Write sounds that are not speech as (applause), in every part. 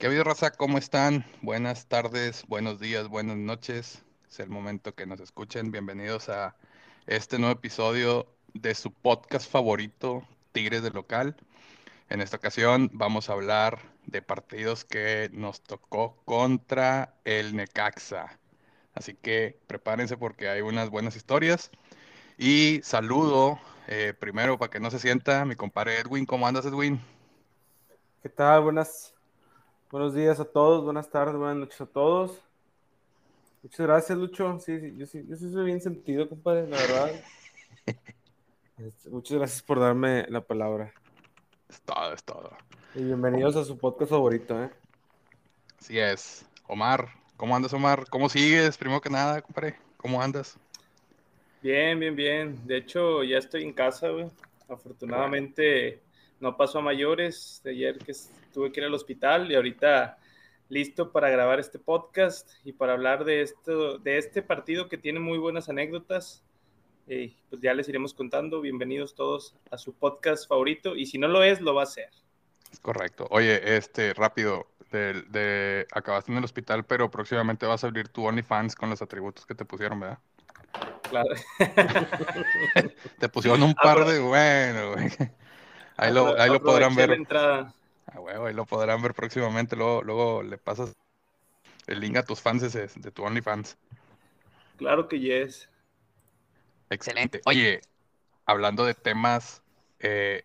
¿Qué ha habido, raza? ¿Cómo están? Buenas tardes, buenos días, buenas noches. Es el momento que nos escuchen. Bienvenidos a este nuevo episodio de su podcast favorito, Tigres del Local. En esta ocasión vamos a hablar de partidos que nos tocó contra el Necaxa. Así que prepárense porque hay unas buenas historias. Y saludo eh, primero para que no se sienta mi compadre Edwin. ¿Cómo andas, Edwin? ¿Qué tal? Buenas, buenos días a todos, buenas tardes, buenas noches a todos. Muchas gracias, Lucho. Sí, sí, yo sí, yo sí soy bien sentido, compadre, la verdad. (laughs) Este, muchas gracias por darme la palabra. Es todo, es todo. Y bienvenidos a su podcast favorito, ¿eh? Así es. Omar, ¿cómo andas, Omar? ¿Cómo sigues? Primero que nada, compadre, ¿cómo andas? Bien, bien, bien. De hecho, ya estoy en casa, güey. Afortunadamente no pasó a mayores. De ayer que tuve que ir al hospital y ahorita listo para grabar este podcast y para hablar de esto, de este partido que tiene muy buenas anécdotas. Y pues ya les iremos contando. Bienvenidos todos a su podcast favorito. Y si no lo es, lo va a ser. Correcto. Oye, este, rápido, de, de, acabaste en el hospital, pero próximamente vas a abrir tu OnlyFans con los atributos que te pusieron, ¿verdad? Claro. (laughs) te pusieron un par de, bueno, güey. Ahí lo, ahí lo podrán ver. Entrada. Ah, huevo, ahí lo podrán ver próximamente. Luego, luego le pasas el link a tus fans de, de tu OnlyFans. Claro que yes. Excelente. Oye, hablando de temas, eh,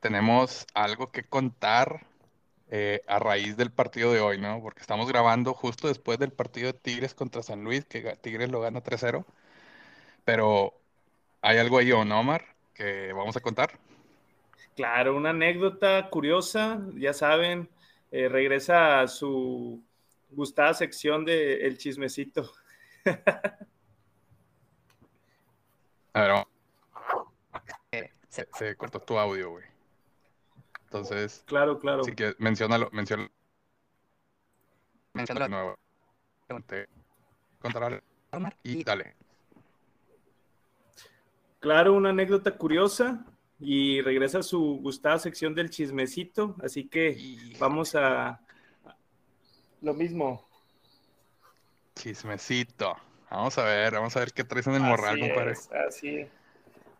tenemos algo que contar eh, a raíz del partido de hoy, ¿no? Porque estamos grabando justo después del partido de Tigres contra San Luis, que Tigres lo gana 3-0. Pero hay algo ahí, ¿no, Omar? Que vamos a contar. Claro, una anécdota curiosa, ya saben, eh, regresa a su gustada sección de El Chismecito. (laughs) a ver, se, se cortó tu audio, güey. Entonces, claro, claro. Así que menciónalo, menciónalo. Menciónalo de nuevo. Contar y dale. Claro, una anécdota curiosa y regresa a su gustada sección del chismecito, así que vamos a lo mismo. Chismecito. Vamos a ver, vamos a ver qué traes en el morral, compadre. Así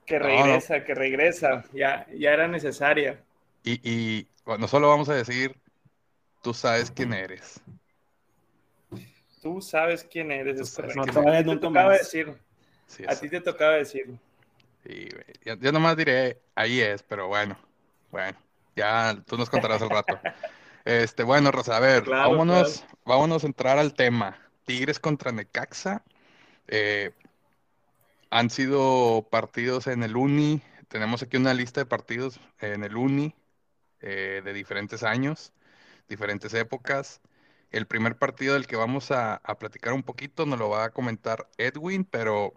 Que regresa, que regresa. Ya, ya era necesaria. Y, y bueno, solo vamos a decir, tú sabes quién eres. Tú sabes quién eres. Es no, todavía te tocaba decir. Sí, a ti te tocaba decir. Sí, güey. Yo, nomás diré, ahí es, pero bueno, bueno, ya tú nos contarás al rato. (laughs) Este, bueno, Rosa, a ver, claro, vámonos, claro. vámonos a entrar al tema. Tigres contra Necaxa. Eh, han sido partidos en el Uni. Tenemos aquí una lista de partidos en el Uni eh, de diferentes años, diferentes épocas. El primer partido del que vamos a, a, platicar un poquito nos lo va a comentar Edwin, pero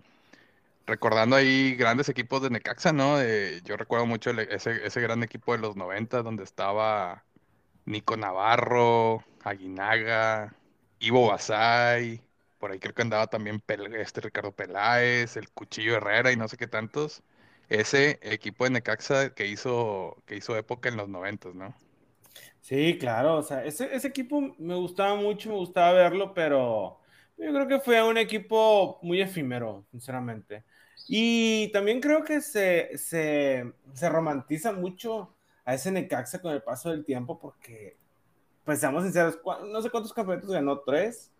recordando ahí grandes equipos de Necaxa, ¿no? Eh, yo recuerdo mucho el, ese, ese, gran equipo de los 90 donde estaba Nico Navarro, Aguinaga, Ivo Basay, por ahí creo que andaba también este Ricardo Peláez, el Cuchillo Herrera y no sé qué tantos. Ese equipo de Necaxa que hizo, que hizo época en los 90, ¿no? Sí, claro, o sea, ese, ese equipo me gustaba mucho, me gustaba verlo, pero yo creo que fue un equipo muy efímero, sinceramente. Y también creo que se, se, se, romantiza mucho a ese Necaxa con el paso del tiempo porque, pues seamos sinceros, no sé cuántos campeonatos ganó, tres.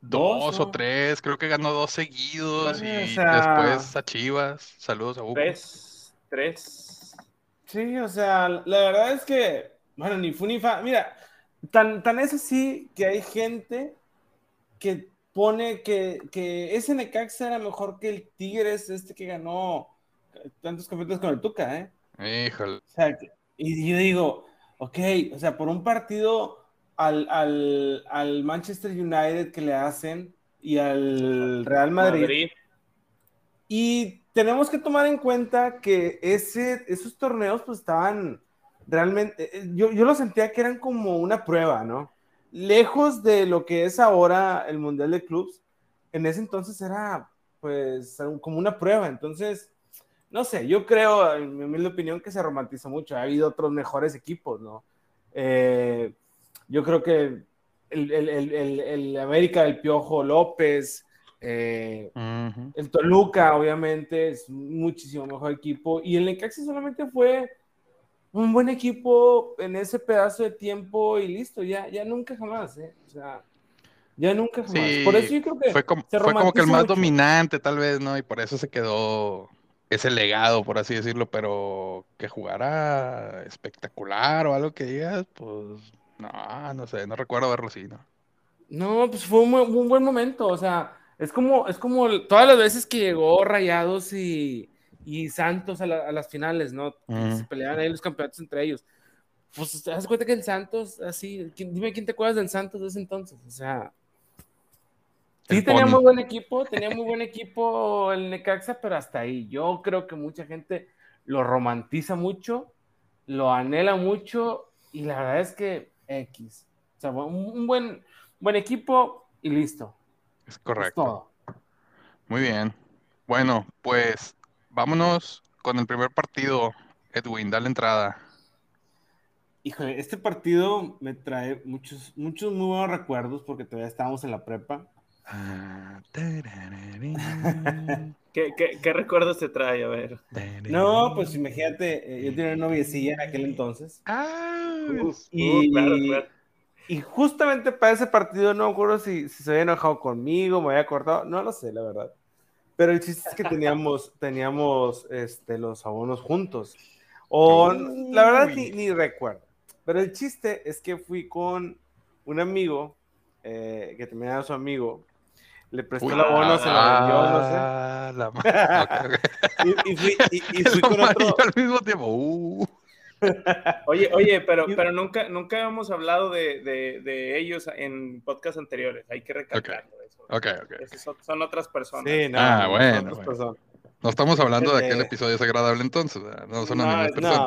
Dos, dos o tres, creo que ganó dos seguidos y o sea, después a Chivas. Saludos a Hugo. Tres, tres. Sí, o sea, la verdad es que, bueno, ni fu ni fa. Mira, tan, tan es así que hay gente que pone que, que ese Necaxa era mejor que el Tigres, este que ganó tantos campeonatos con el Tuca, ¿eh? Híjole. O sea, y yo digo, ok, o sea, por un partido al, al, al Manchester United que le hacen y al Real Madrid. Madrid. Y tenemos que tomar en cuenta que ese, esos torneos pues estaban realmente, yo, yo lo sentía que eran como una prueba, ¿no? Lejos de lo que es ahora el Mundial de Clubs, en ese entonces era pues como una prueba. Entonces, no sé, yo creo, en mi humilde opinión, que se romantiza mucho. Ha habido otros mejores equipos, ¿no? Eh, Yo creo que el, el, el, el América del Piojo López, eh, el Toluca, obviamente, es muchísimo mejor equipo. Y el Necaxa solamente fue un buen equipo en ese pedazo de tiempo y listo, ya, ya nunca jamás, ¿eh? O sea, ya nunca jamás. por eso yo creo que fue como, fue como que el más dominante, tal vez, ¿no? Y por eso se quedó ese legado, por así decirlo, pero que jugara espectacular o algo que digas, pues no, no sé, no recuerdo verlo así, ¿no? No, pues fue un, buen momento, o sea, es como, es como todas las veces que llegó Rayados y, y Santos a, las finales, ¿no? Se peleaban ahí los campeonatos entre ellos. Pues te das cuenta que el Santos, así, dime quién te acuerdas del Santos de ese entonces, o sea, Sí, tenía muy buen equipo, tenía muy buen equipo el Necaxa, pero hasta ahí. Yo creo que mucha gente lo romantiza mucho, lo anhela mucho, y la verdad es que X. O sea, un, buen, buen equipo y listo. Es correcto. Muy bien. Bueno, pues vámonos con el primer partido. Edwin, dale entrada. Híjole, este partido me trae muchos, muchos muy buenos recuerdos porque todavía estábamos en la prepa. (laughs) Ah, ¿Qué, recuerdos te trae? A ver. No, pues imagínate, eh, yo tenía una noviecilla en aquel entonces. Ah, y, justamente para ese partido, no me acuerdo si, se había enojado conmigo, me había cortado, no lo sé, la verdad. Pero el chiste es que teníamos, (laughs) teníamos este, los abonos juntos. O la verdad ni, ni recuerdo. Pero el chiste es que fui con un amigo, eh, que también era su amigo, le prestó la abono, se la vendió, no sé. Ah, la (laughs) y, y, fui, y, fui (laughs) con otro. al mismo tiempo. Uh. Oye, oye, pero, pero nunca, nunca hemos hablado de, de, de ellos en podcasts anteriores. Hay que recalcarlo. Eso. Ok, ok. Son, son, otras personas. Sí, no, ah, bueno. bueno. No estamos hablando de aquel episodio desagradable entonces. No son las mismas personas.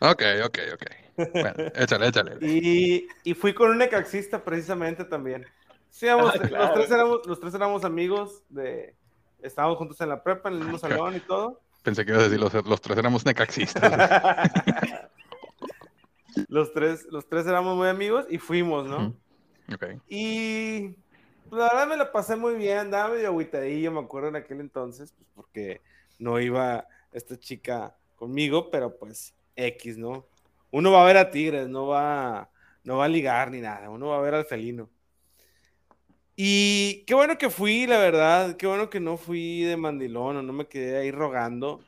No. Ok, ok, ok. Bueno, (laughs) échale, échale. Y, y fui con un necaxista precisamente también. Sí, (laughs) ah, los, tres éramos, los tres éramos amigos de... Estábamos juntos en la prepa, en el mismo salón y todo. Pensé que ibas a decir, los, los tres éramos necaxistas. (laughs) los, tres, los tres éramos muy amigos y fuimos, ¿no? Okay. Y pues, la verdad me la pasé muy bien, andaba medio agüitadillo, me acuerdo en aquel entonces, pues porque no iba esta chica conmigo, pero pues X, ¿no? Uno va a ver a Tigres, no va, no va a ligar ni nada, uno va a ver al felino. Y qué bueno que fui, la verdad, qué bueno que no fui de mandilón o no me quedé ahí rogando,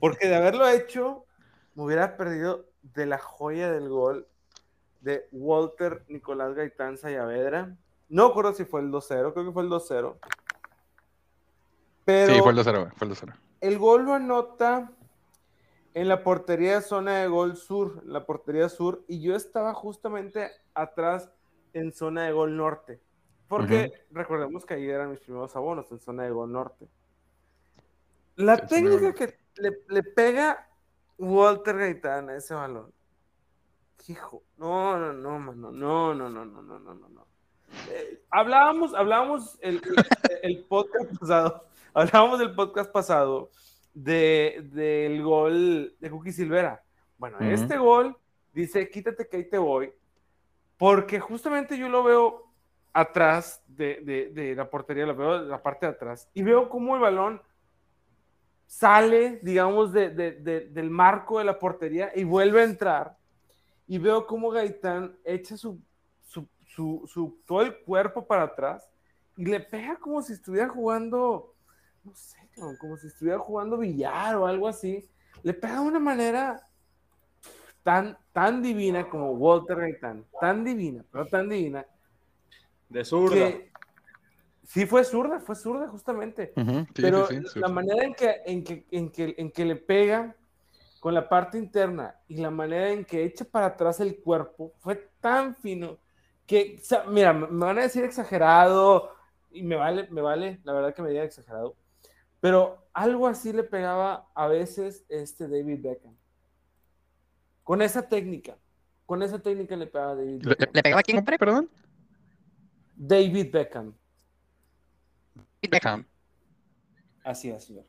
porque de haberlo hecho, me hubiera perdido de la joya del gol de Walter Nicolás Gaitán Sayavedra. No recuerdo si fue el 2-0, creo que fue el 2-0. Pero sí, fue el 2-0, fue el 2-0. El gol lo anota en la portería zona de gol sur, la portería sur, y yo estaba justamente atrás en zona de gol norte. Porque recordemos que ahí eran mis primeros abonos en zona de Gol Norte. La técnica que le, pega Walter Gaitán a ese balón. Hijo, no, no, no, mano, no, no, no, no, no, no, no. Eh, hablábamos, hablábamos el, el, podcast pasado, hablábamos del podcast pasado de, del gol de Cookie Silvera. Bueno, este gol dice, quítate que ahí te voy, porque justamente yo lo veo atrás de, la portería, lo veo de la parte de atrás, y veo cómo el balón sale, digamos, del marco de la portería y vuelve a entrar. Y veo cómo Gaitán echa su, su, todo el cuerpo para atrás y le pega como si estuviera jugando, no sé, como si estuviera jugando billar o algo así. Le pega de una manera tan, tan divina como Walter Gaitán, tan divina, pero tan divina, de zurda. sí, fue zurda, fue zurda justamente. Pero la manera en que, en, que, en, que, en que le pega con la parte interna y la manera en que echa para atrás el cuerpo fue tan fino que, mira, me van a decir exagerado y me vale, me vale, la verdad que me diga exagerado, pero algo así le pegaba a veces este David Beckham. Con esa técnica, con esa técnica le pegaba a David Beckham. ¿Le, pegaba a quién, perdón? David Beckham. Beckham. Así es, señor.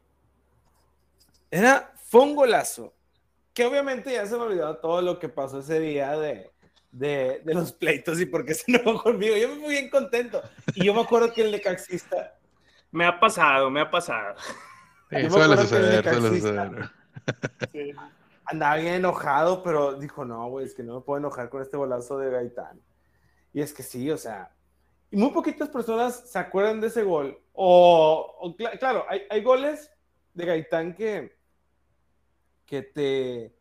Era, fue un golazo. Que obviamente ya se me olvidó todo lo que pasó ese día de, de, de los (laughs) pleitos y por qué se enojó conmigo. Yo me fui bien contento. Y yo me acuerdo que el Necaxista. Me ha pasado, me ha pasado. Sí, suele suceder, suele suceder. Sí. andaba bien enojado, pero dijo, no, güey, es que no me puedo enojar con este golazo de Gaitán. Y es que sí, o sea, y muy poquitas personas se acuerdan de ese gol. O, o cla- claro, hay, hay goles de Gaitán que, que te,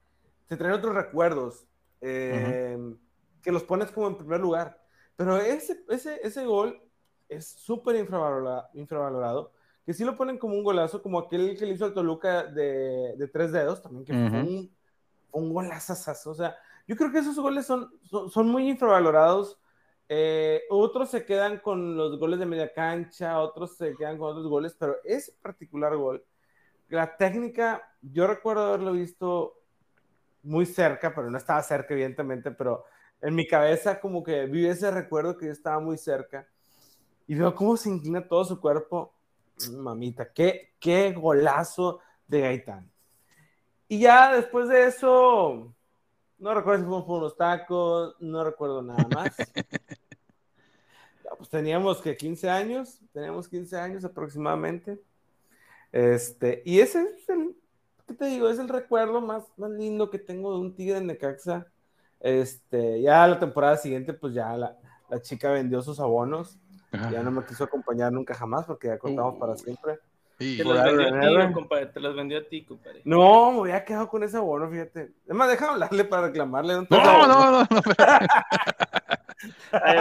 te traen otros recuerdos, eh, que los pones como en primer lugar. Pero ese, ese, ese gol es súper infravalora- infravalorado, que sí lo ponen como un golazo, como aquel que le hizo al Toluca de, de tres dedos, también que fue Ujú. un, fue un golazazazo. O sea, yo creo que esos goles son, son, son muy infravalorados. Eh, otros se quedan con los goles de media cancha, otros se quedan con otros goles, pero ese particular gol, la técnica, yo recuerdo haberlo visto muy cerca, pero no estaba cerca, evidentemente, pero en mi cabeza como que vi ese recuerdo que yo estaba muy cerca y veo cómo se inclina todo su cuerpo. Mamita, qué, qué golazo de Gaitán. Y ya después de eso, no recuerdo si fuimos por unos tacos, no recuerdo nada más. (laughs) Pues teníamos que 15 años, teníamos 15 años aproximadamente. Este, y ese es el, ¿qué te digo? Es el recuerdo más, más lindo que tengo de un Tigre en Necaxa. Este, ya la temporada siguiente, pues ya la, la chica vendió sus abonos. Ya no me quiso acompañar nunca jamás porque ya contamos para siempre. Y- Te los ti, compadre. Te los vendió a ti, compadre. No, me había quedado con ese abono, fíjate. Además, déjame hablarle para reclamarle. ¿dónde está No, no, no, no.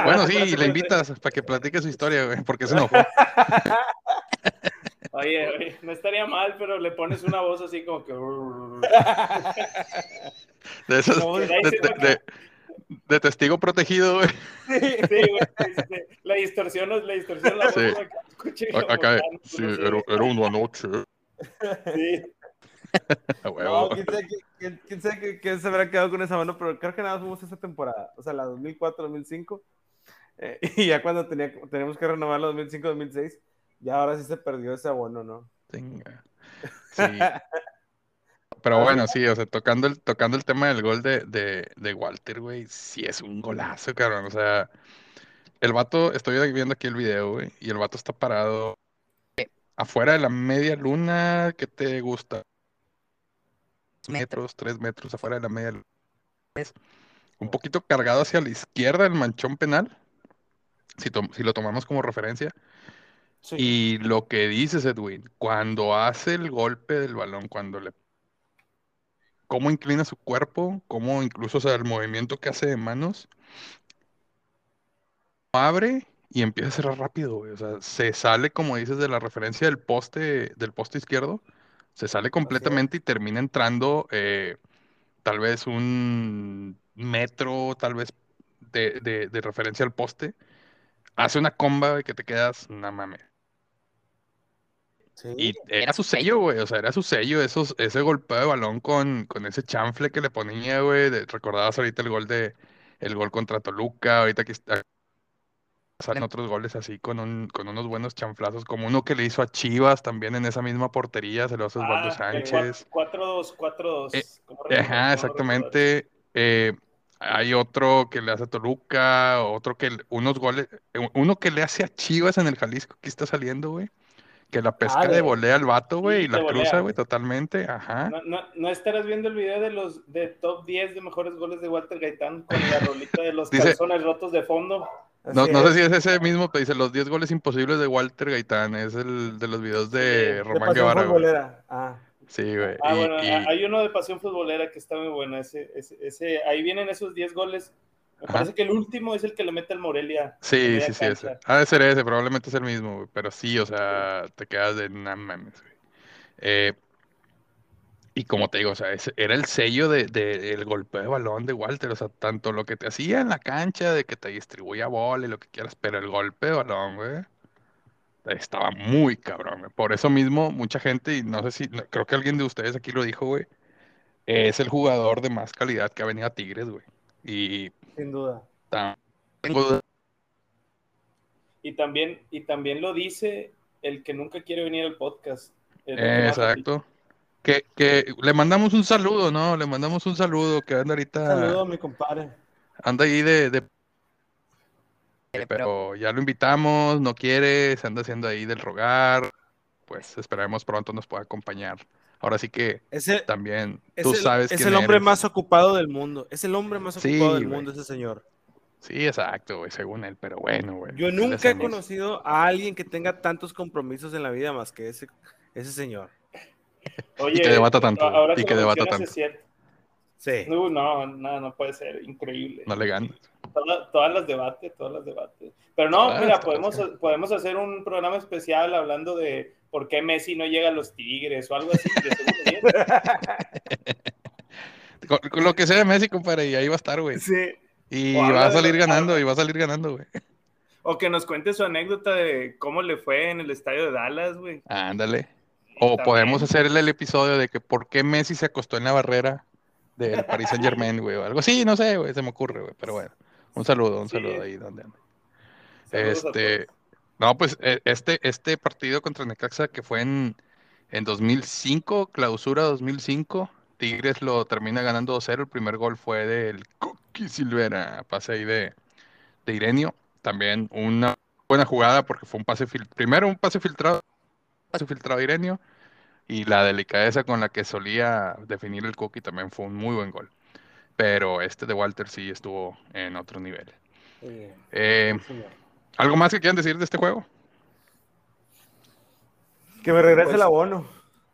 Bueno, sí, le invitas para que platique su historia, güey, porque se enojó. (laughs) Oye, oye, no estaría mal, pero le pones una voz así como que. (laughs) De esos, No, de, ahí se de- de- de testigo protegido, güey. Sí, güey, este, la distorsión, la distorsión la voz Sí. que Acá, tanto, sí, no sé. era, era una noche. Sí. (laughs) No, quién sabe, qué- quién- quién sabe qué- qué se habrá quedado con esa abono, pero creo que nada más fuimos esa temporada, o sea, la 2004-2005. eh, (laughs) y ya cuando tenía, teníamos que renovar la 2005-2006, ya ahora sí se perdió ese abono, ¿no? Tenga. (laughs) Sí. Pero bueno, sí, o sea, tocando el, tocando el tema del gol de, de, de Walter, güey, sí es un golazo, cabrón. O sea, el vato, estoy viendo aquí el video, güey, y el vato está parado afuera de la media luna, ¿qué te gusta? metros, tres metros afuera de la media luna. Un poquito cargado hacia la izquierda del manchón penal, si, si lo tomamos como referencia. Sí. Y lo que dices, Edwin, cuando hace el golpe del balón, cuando le... cómo inclina su cuerpo, cómo incluso, o sea, el movimiento que hace de manos, abre y empieza a cerrar rápido, güey. O sea, se sale, como dices, de la referencia del poste, del poste izquierdo, se sale completamente y termina entrando eh, tal vez un metro, tal vez de, de- de referencia al poste. Hace una comba güey, que te quedas, no mames. Sí. Y era su sello, güey. O sea, era su sello, esos, ese golpeo de balón con, con ese chanfle que le ponía, güey. Recordabas ahorita el gol de el gol contra Toluca, ahorita que está salen otros goles así con un, con unos buenos chanflazos, como uno que le hizo a Chivas también en esa misma portería, se lo hace Osvaldo Ah, Sánchez. 4-2, 4-2. Eh. Ajá, ¿Cómo exactamente. Eh, hay otro que le hace a Toluca, otro que unos goles, eh, uno que le hace a Chivas en el Jalisco, que está saliendo, güey. Que la pesca Ah, de de- volea al vato, güey, Sí, y la de cruza, güey, totalmente. Ajá. No, no, no estarás viendo el video de los de top 10 de mejores goles de Walter Gaitán con la (laughs) rolita de los Dice- calzones rotos de fondo. No, sé si es ese mismo, pero dice los 10 goles imposibles de Walter Gaitán. Es el de los videos de Sí, De Román pasión Guevara, futbolera. Ah, Sí, güey. Ah, y- bueno, y- hay uno de Pasión Futbolera que está muy bueno. Ese, ese, ese- ahí vienen esos 10 goles. Me Ajá. parece que el último es el que le mete al Morelia. Sí, sí, sí, ese. Ha de ser ese, probablemente es el mismo, güey. Pero sí, o sea, te quedas de no mames, güey. Eh, y como te digo, o sea, ese era el sello de, de- el golpeo de balón de Walter. O sea, tanto lo que te hacía en la cancha, de que te distribuía bola y lo que quieras, pero el golpe de balón, güey, estaba muy cabrón, güey. Por eso mismo, mucha gente, y no sé si, no- creo que alguien de ustedes aquí lo dijo, güey, es el jugador de más calidad que ha venido a Tigres, güey. Y sin duda. tengo dudas Y también, y también lo dice el que nunca quiere venir al podcast. Exacto. Que, que le mandamos un saludo, ¿no? Le mandamos un saludo que anda ahorita. Saludos a mi compadre. anda ahí de, de... Pero ya lo invitamos, no quiere, se anda haciendo ahí del rogar. Pues esperemos pronto nos pueda acompañar. Ahora sí que Ese, también es tú el, sabes es el hombre eres. más ocupado del mundo. Es el hombre más Sí, ocupado del güey. mundo, ese señor. Sí, exacto, güey, según él, pero bueno, güey. Yo ¿qué le nunca he conocido a alguien que tenga tantos compromisos en la vida más que ese, ese señor. (laughs) Oye, que debata tanto, ahora y que debata tanto. Sí. No, no, no, no puede ser, increíble. No le ganas. Toda- todas las debates, todas las debates. Pero no, mira, podemos, podemos hacer un programa especial hablando de por qué Messi no llega a los Tigres o algo así. (laughs) Con, con lo que sea de Messi, compadre, y ahí va a estar, güey. Sí. Y va a salir ganando, y va a salir ganando, güey. O que nos cuente su anécdota de cómo le fue en el estadio de Dallas, güey. Ándale. O También. podemos hacer el, episodio de que por qué Messi se acostó en la barrera del Paris Saint Germain, güey, o algo así, no sé, güey, se me ocurre, güey, pero bueno. Un saludo, un Sí. saludo ahí donde anda. Este. No, pues eh, este, este partido contra Necaxa que fue en, en 2005, clausura 2005, Tigres lo termina ganando 2-0. El primer gol fue del Coqui Silvera, pase ahí de, de Irenio. También una buena jugada porque fue un pase primero un pase filtrado, pase filtrado de Irenio y la delicadeza con la que solía definir el Coqui también fue un muy buen gol. Pero este de Walter sí estuvo en otro nivel. Sí, Eh. ¿Algo más que quieran decir de este juego? Que me regrese Pues- el abono.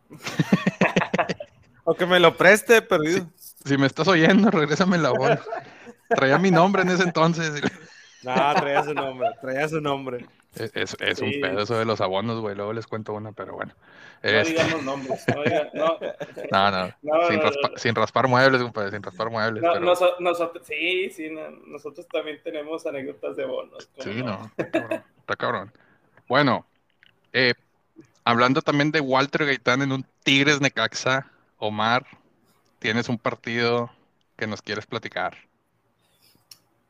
(laughs) o que me lo preste, perdido. Si me estás oyendo, regrésame la voz. Traía mi nombre en ese entonces. (laughs) No, traía su nombre, traía su nombre. Es, es- un pedo eso de los abonos, güey. Luego les cuento una, pero bueno. No Este, digamos (laughs) nombres. No, diga- no, no, no, No, sin, raspa- raspar muebles, compadre, sin raspar muebles. no, pero... noso- nosotros, sí, sí, no, nosotros también tenemos anécdotas de bonos. ¿cómo Sí, no, está cabrón. Está cabrón. Bueno, eh, hablando también de Walter Gaitán en un Tigres Necaxa, Omar, tienes un partido que nos quieres platicar.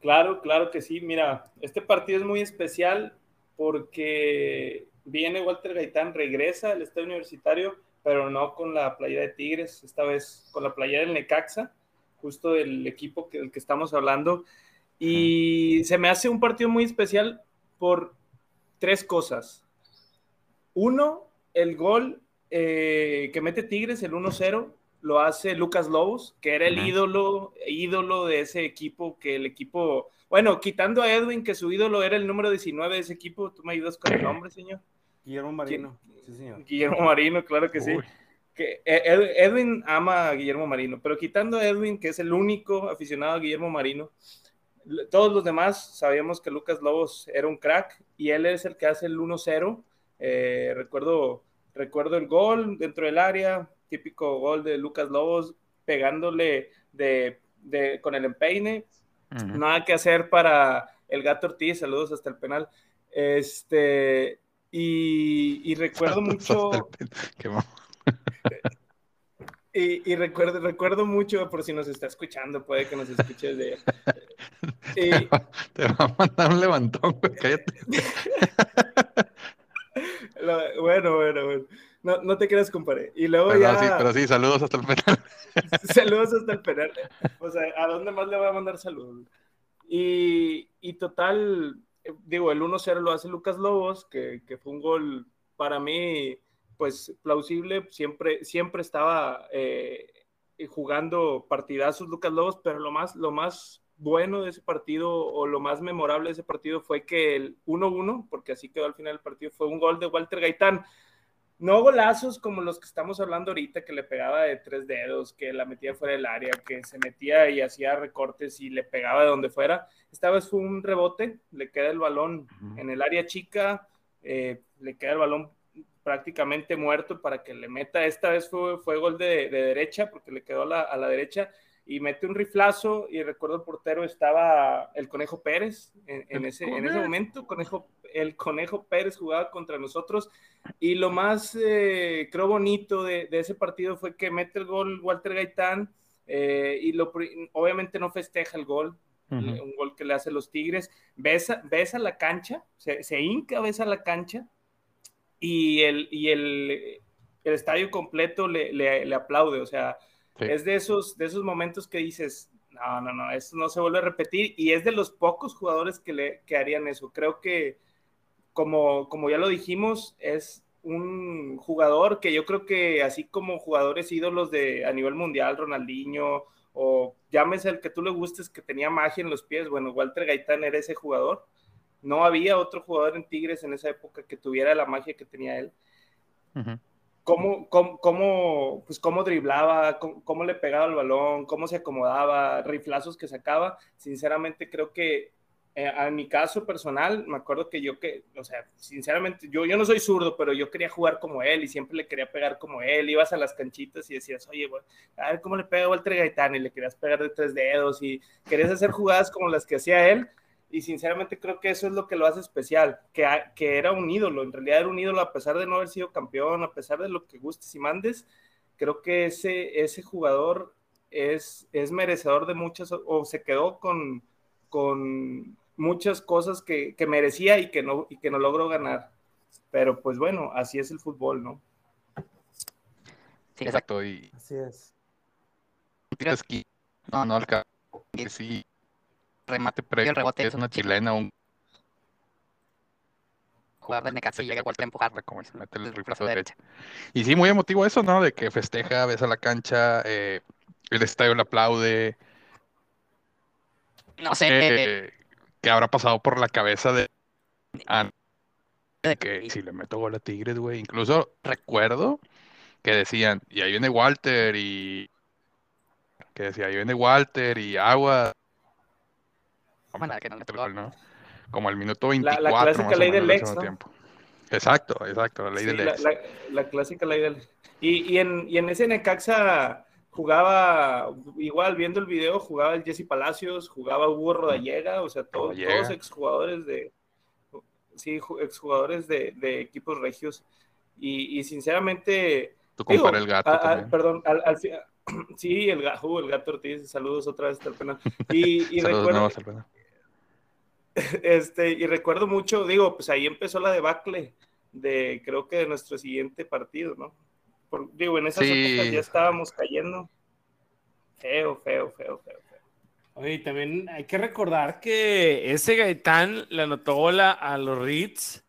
Claro, claro que sí. Mira, este partido es muy especial porque viene Walter Gaitán, regresa al estadio universitario, pero no con la playera de Tigres, esta vez con la playera del Necaxa, justo del equipo que, del que estamos hablando. Y se me hace un partido muy especial por tres cosas. Uno, el gol eh, que mete Tigres, el 1-0, lo hace Lucas Lobos, que era el ídolo, ídolo de ese equipo, que el equipo, bueno, quitando a Edwin, que su ídolo era el número 19 de ese equipo, ¿tú me ayudas con el nombre, señor? Guillermo Marino. Sí, señor. Guillermo Marino, claro que sí. Que Ed- Edwin ama a Guillermo Marino, pero quitando a Edwin, que es el único aficionado a Guillermo Marino, todos los demás sabíamos que Lucas Lobos era un crack y él es el que hace el 1-0. Eh, recuerdo, recuerdo el gol dentro del área, típico gol de Lucas Lobos, pegándole de, de- con el empeine. Nada que hacer para el gato Ortiz, saludos hasta el penal. Este, y, y recuerdo (laughs) mucho. Qué (laughs) Y, y recuerdo, recuerdo mucho, por si nos está escuchando, puede que nos escuche de... (laughs) Y, Te va a mandar un levantón, güey, cállate. lo- bueno, bueno, bueno. No, no te creas, compadre. Y luego Pero ya... sí, pero sí, saludos hasta el penal. (laughs) Saludos hasta el penal. O sea, ¿a dónde más le voy a mandar saludos? Y, y total, eh, digo, el 1-0 lo hace Lucas Lobos, que, que fue un gol para mí, pues plausible. Siempre, siempre estaba eh, jugando partidazos Lucas Lobos, pero lo más, lo más bueno de ese partido o lo más memorable de ese partido fue que el 1-1, porque así quedó al final del partido, fue un gol de Walter Gaitán. No golazos como los que estamos hablando ahorita, que le pegaba de tres dedos, que la metía fuera del área, que se metía y hacía recortes y le pegaba de donde fuera. Esta vez fue un rebote, le queda el balón en el área chica, eh, le queda el balón prácticamente muerto para que le meta. Esta vez fue, fue gol de, de derecha, porque le quedó a la, a la derecha y mete un riflazo. Y recuerdo el portero estaba el Conejo Pérez en, ese, en ese momento. Conejo, el Conejo Pérez jugaba contra nosotros. Y lo más, eh, creo, bonito de, de, ese partido fue que mete el gol Walter Gaitán eh, y lo, obviamente no festeja el gol, uh -huh. un gol que le hace los Tigres, besa, besa la cancha, se, se hinca, besa la cancha y el, y el, el estadio completo le, le, le aplaude, o sea, sí. es de esos, de esos momentos que dices, no, no, no, eso no se vuelve a repetir y es de los pocos jugadores que, le, que harían eso. Creo que, como, como ya lo dijimos, es un jugador que yo creo que así como jugadores ídolos de a nivel mundial, Ronaldinho o llámese el que tú le gustes que tenía magia en los pies, bueno, Walter Gaitán era ese jugador. No había otro jugador en Tigres en esa época que tuviera la magia que tenía él. Cómo, cómo, pues cómo driblaba, cómo, le pegaba el balón, cómo se acomodaba, riflazos que sacaba. Sinceramente creo que eh, en mi caso personal, me acuerdo que yo que, o sea, sinceramente, yo, yo no soy zurdo, pero yo quería jugar como él y siempre le quería pegar como él. Ibas a las canchitas y decías, oye, a ver cómo le pega Walter Gaitán y le querías pegar de tres dedos y querías hacer jugadas como las que hacía él. Y sinceramente creo que eso es lo que lo hace especial, que, que era un ídolo, en realidad era un ídolo a pesar de no haber sido campeón, a pesar de lo que gustes y mandes. Creo que ese, ese jugador es, es merecedor de muchas, o se quedó con, con muchas cosas que, merecía y que, no, y que no logró ganar. Pero pues bueno, así es el fútbol, ¿no? Sí, exacto. Y... Así es. No, no, alcanza. Sí, remate previo, el rebote es una chilena, un jugador de Necaxa y llega a empujarla como se mete el riflazo de derecha. Y sí, muy emotivo eso, ¿no? De que festeja, ves a la cancha, eh, el estadio le aplaude. No sé. Eh, que habrá pasado por la cabeza de, que si le meto gol a Tigres, güey. Incluso recuerdo que decían, y ahí viene Walter y que decía, ahí viene Walter y agua. Como el minuto 24. La, clásica ley del ex, Exacto, exacto, la ley del ex. La, clásica ley del y, y, en, y en ese Necaxa jugaba, igual viendo el video, jugaba el Jesse Palacios, jugaba Hugo Rodallega, o sea, todos, todos exjugadores de, sí, exjugadores de, de equipos regios. Y, y sinceramente... Tú compara el gato. perdón, al, al, (clears throat) sí, el, gato, uh, el gato Ortiz, saludos otra vez al penal. Y, y (laughs) recuerdo, (laughs) este, y recuerdo mucho, digo, pues ahí empezó la debacle de, creo que de nuestro siguiente partido, ¿no? digo, en esas épocas ya estábamos cayendo. Feo, feo, feo, feo, feo. Oye, también hay que recordar que ese Gaitán le anotó bola a los Ritz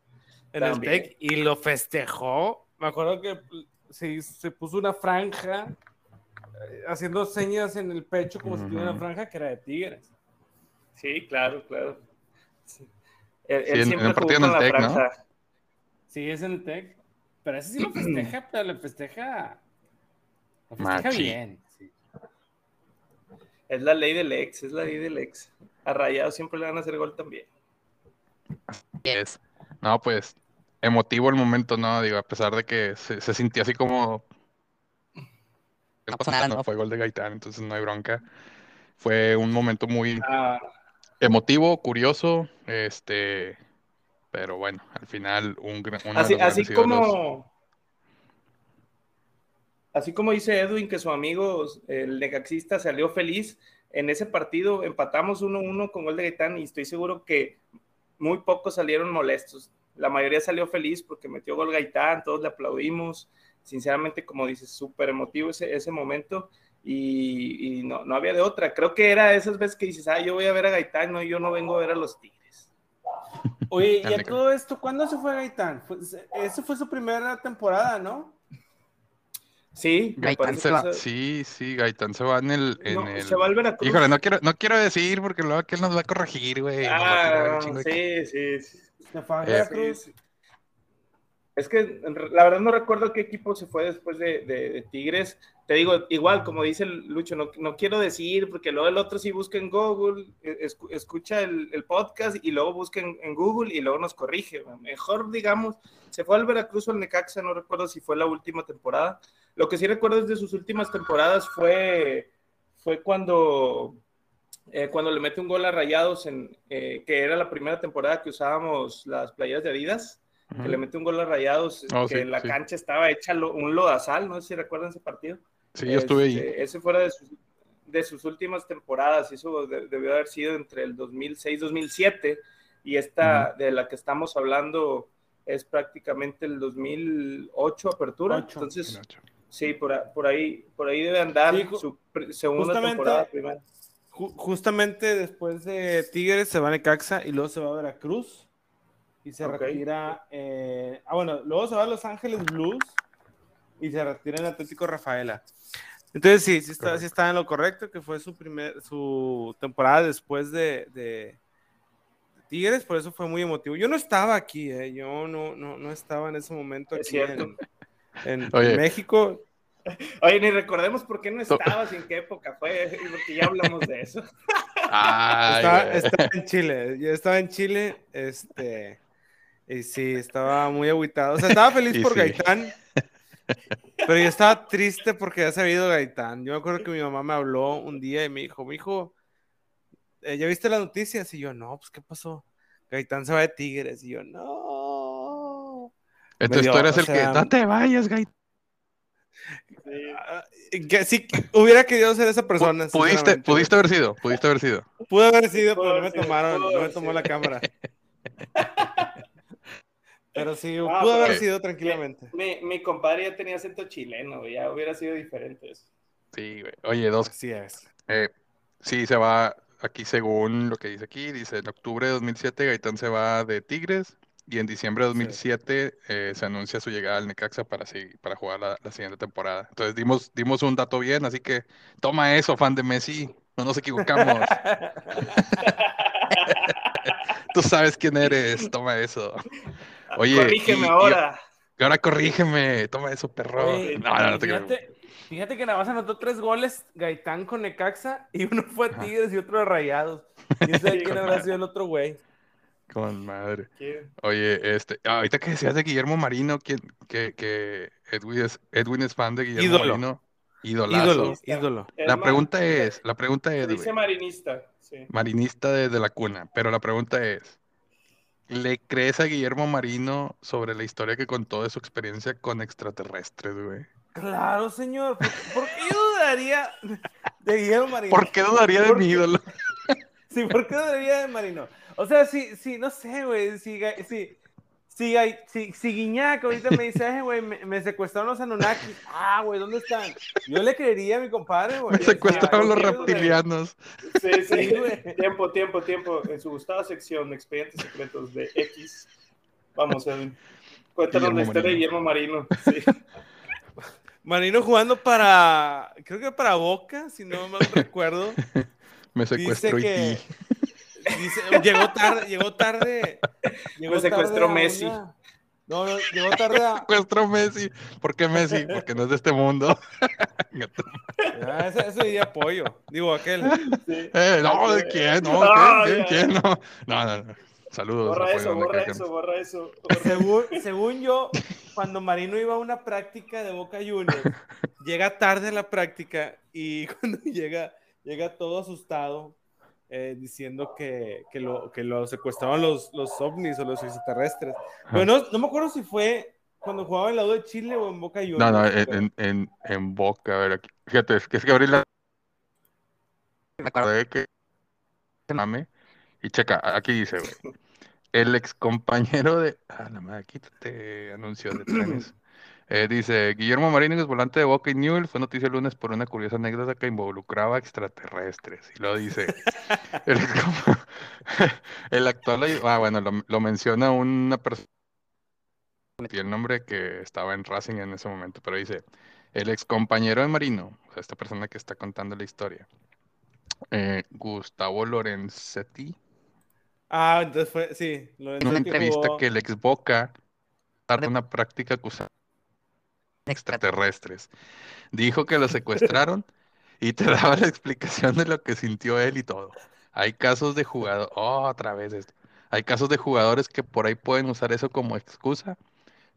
en el TEC y lo festejó. Me acuerdo que se, se puso una franja eh, haciendo señas en el pecho como si tuviera una franja que era de Tigres. Sí, claro, claro. Sí. Él, sí, siempre en el partido en el TEC, ¿no? Sí, es en el TEC. Pero ese sí lo (clears throat) festeja, pero le festeja. Lo festeja bien. Es la ley del ex, es la ley del ex. A Rayado siempre le van a hacer gol también. Es. No, pues, emotivo el momento, ¿no? Digo, a pesar de que se, se sintió así como. No pasa nada, no fue gol de Gaitán, entonces no hay bronca. Fue un momento muy ah. Emotivo, curioso, este, pero bueno, al final un, así, así como así como dice Edwin que su amigo el negaxista salió feliz en ese partido empatamos 1-1 con gol de Gaitán y estoy seguro que muy pocos salieron molestos. La mayoría salió feliz porque metió gol Gaitán todos le aplaudimos. Sinceramente como dices súper emotivo ese, ese momento y, no, no, había de otra creo que era esas veces que dices ah yo voy a ver a Gaitán no yo no vengo a ver a los Tigres (laughs) Oye, y a todo esto, ¿cuándo se fue Gaitán? Esa fue su primera temporada, ¿no? Sí, Gaitán se va. Sí, sí, Gaitán se va en el. En el... Se va al Veracruz. Híjole, no quiero, no quiero decir porque luego que él nos va a corregir, güey. Ah, sí, sí, sí. Se fue a Veracruz. Es que la verdad no recuerdo qué equipo se fue después de, Tigres. Te digo, igual, como dice Lucho, no, no, quiero decir, porque luego el otro sí busca en Google, e, escucha el, podcast y luego busca en, Google y luego nos corrige. Mejor, digamos, se fue al Veracruz o al Necaxa, no recuerdo si fue la última temporada. Lo que sí recuerdo de sus últimas temporadas fue, fue cuando, eh, cuando le mete un gol a Rayados, en, eh, que era la primera temporada que usábamos las playas de Adidas que le mete un gol a Rayados, oh, que la cancha estaba hecha un lodazal, no sé si recuerdan ese partido. Sí, yo estuve ahí. Este, ese fuera de sus, de sus últimas temporadas, eso debió haber sido entre el 2006-2007 y esta de la que estamos hablando es prácticamente el 2008 apertura. Entonces, sí, por, por, ahí, por ahí debe andar su segunda temporada primera justamente después de Tigres se va a Necaxa y luego se va a Veracruz y se Ok. retira. eh, ah, bueno, luego se va a Los Ángeles Blues y se retira en Atlético Rafaela. Entonces sí, sí está, sí está en lo correcto, que fue su primer, su temporada después de, de Tigres, por eso fue muy emotivo. Yo no estaba aquí, eh, yo no, no, no estaba en ese momento Es aquí en, en Oye. México. (laughs) Oye, ni recordemos por qué no estabas y en qué época fue, porque ya hablamos de eso. (laughs) Ay, estaba en Chile, yo estaba en Chile, este, y sí, estaba muy agüitado. O sea, estaba feliz (laughs) por sí. Gaitán, pero yo estaba triste porque ya se había ido Gaitán. Yo me acuerdo que mi mamá me habló un día y me dijo, mi hijo, ¿ya viste las noticias? Y yo, no, pues, ¿qué pasó? Gaitán se va de Tigres. Y yo, no. Entonces tú eras o el que, no te vayas, Gay. Ah, Que sí, hubiera querido ser esa persona. Pudiste, pudiste haber sido, pudiste haber sido. Pudo haber sido, pero no me tomaron, no me tomó la cámara. (laughs) Pero sí, Ah, pudo haber pero- sido tranquilamente. Mi, mi compadre ya tenía acento chileno, ya hubiera sido diferente eso. Sí, güey. Oye, dos. Así es. eh, sí, se va aquí según lo que dice aquí. Dice, en octubre de 2007 Gaitán se va de Tigres y en diciembre de 2007 eh, se anuncia su llegada al Necaxa para, para jugar la, la siguiente temporada. Entonces dimos, dimos un dato bien, así que toma eso, fan de Messi. No nos equivocamos. (laughs) (laughs) Tú sabes quién eres, toma eso. Oye, Corrígeme y- ahora. Y ahora corrígeme, toma eso, perro. Oye, no, no, no te creo. fíjate, fíjate que nada más anotó tres goles Gaitán con Necaxa y uno fue a Tigres y otro a Rayados. ¿Quién sabe quién habrá sido el otro güey? Con madre. ¿Quién? Oye, este, ahorita que decías de Guillermo Marino, ¿quién, que, que Edwin es, Edwin es fan de Guillermo Ídolo. Marino. Idolazo. Ídolo, ídolo. La pregunta es, la pregunta es, Dice marinista, sí. marinista desde la cuna, pero la pregunta es, ¿le crees a Guillermo Marino sobre la historia que contó de su experiencia con extraterrestres, güey? Claro, señor. ¿Por, por qué yo dudaría de Guillermo Marino? ¿Por qué dudaría de ¿Por mi qué? ídolo? Sí, ¿por qué dudaría de Marino? O sea, sí, sí, no sé, güey. Si, Ga- si, si, Ga- si, si Guiñac ahorita me dice, "Eh, güey, me, me secuestraron los Anunnaki. Ah, güey, ¿dónde están? Yo le creería a mi compadre, güey. Me secuestraron los reptilianos. Sí, sí. Sí, güey. tiempo, tiempo, tiempo. En su gustada sección, Expedientes Secretos de X. Vamos, Edwin. Cuéntanos la historia de Guillermo Marino. Sí. Marino jugando para, creo que para Boca, si no mal recuerdo. (laughs) Me Dice secuestró que. Dice- llegó tarde, llegó tarde. Llegó Me secuestró tarde Messi. una- No, no, llegó tarde a. Secuestró Messi. ¿Por qué Messi? Porque no es de este mundo. Ah, ese, ese diría pollo. Digo, aquel. Sí. Eh, no, ¿de quién? No, Ah, ¿quién? ya. ¿Quién? ¿Quién? No, no, no. no. Saludos. Borra apoyo eso, borra eso, borra eso. Según, según yo, cuando Marino iba a una práctica de Boca Juniors, llega tarde a la práctica y (laughs) cuando llega, llega todo asustado eh, diciendo que, que, lo, que lo secuestraban los, los ovnis o los extraterrestres. Pero no, no me acuerdo si fue cuando jugaba en el lado de Chile o en Boca Juniors. No, no, en, en, en, en Boca, a ver, aquí. Fíjate, es que es que abrí la... Me acordé que... Mame. Y checa, aquí dice, güey. El ex compañero de... Ah, la madre, quítate anuncios de trenes. (clears throat) Eh, dice, Guillermo Marínez, volante de Boca y Newell, fue noticia el lunes por una curiosa anécdota que involucraba extraterrestres. Y luego dice, (laughs) (laughs) el, actual... Ah, bueno, lo, lo menciona una persona y el nombre que estaba en Racing en ese momento, pero dice, el ex compañero de Marino, o sea, esta persona que está contando la historia, eh, Gustavo Lorenzetti, Ah, entonces fue, sí. Lo en una entrevista jugó- que el ex Boca tarde una práctica acusada extraterrestres, dijo que lo secuestraron (laughs) y te daba la explicación de lo que sintió él y todo. Hay casos de jugadores, otra vez esto, hay casos de jugadores que por ahí pueden usar eso como excusa,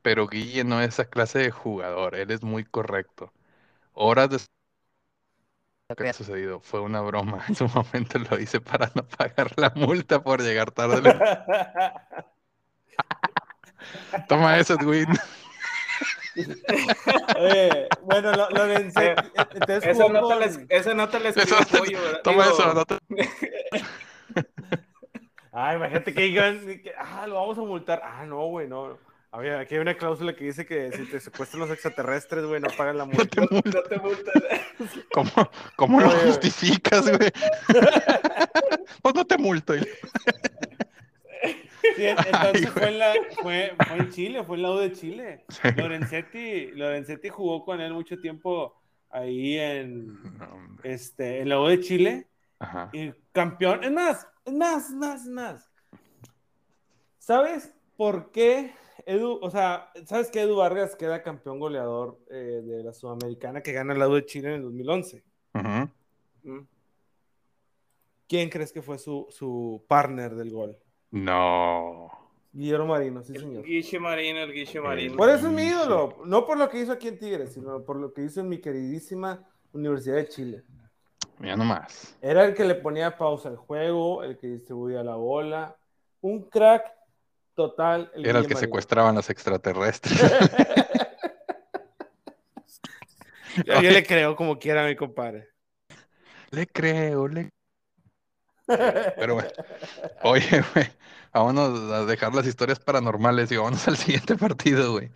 pero Guille no es esa clase de jugador, él es muy correcto. Horas de que ha sucedido, fue una broma, (laughs) en su momento lo hice para no pagar la multa por llegar tarde. (laughs) Toma eso, Edwin. (laughs) Oye, bueno, lo, Lorenzetti, entonces Esa jugó nota, la, con- es- esa nota la escribió Eso- Pollo, ¿verdad? Toma Digo, eso, no te- (laughs) Ah, imagínate que digan, que, ah, lo vamos a multar. Ah, no, güey, no. Había, aquí hay una cláusula que dice que si te secuestran los extraterrestres, güey, no pagan la (laughs) multa. No te multan. ¿Cómo, cómo lo justificas, güey? pues no te multo. Sí, (laughs) entonces Ay, fue en, la, fue, fue en Chile, fue en la U de Chile. Sí. Lorenzetti, Lorenzetti jugó con él mucho tiempo ahí en, No, este, en la U de Chile. Ajá. Y campeón. Es más, es más, es más, es más. ¿Sabes por qué Edu, o sea, ¿sabes que Edu Vargas queda campeón goleador eh, de la Sudamericana que gana el lado de Chile en el 2011? Ujú. Mm. ¿Quién crees que fue su, su partner del gol? No. Guillermo Marino, sí, El señor. Guiche Marino, el Guiche Marino. Por eso es mi ídolo, no por lo que hizo aquí en Tigres, sino por lo que hizo en mi queridísima Universidad de Chile. Mira nomás. Era el que le ponía pausa al juego, el que distribuía la bola. Un crack total. Era el Guille que Marino. secuestraban los extraterrestres. (laughs) Yo, yo le creo como quiera a mi compadre. le creo, le Pero bueno. Oye, (laughs) güey. Vámonos a dejar las historias paranormales y vámonos al siguiente partido, güey.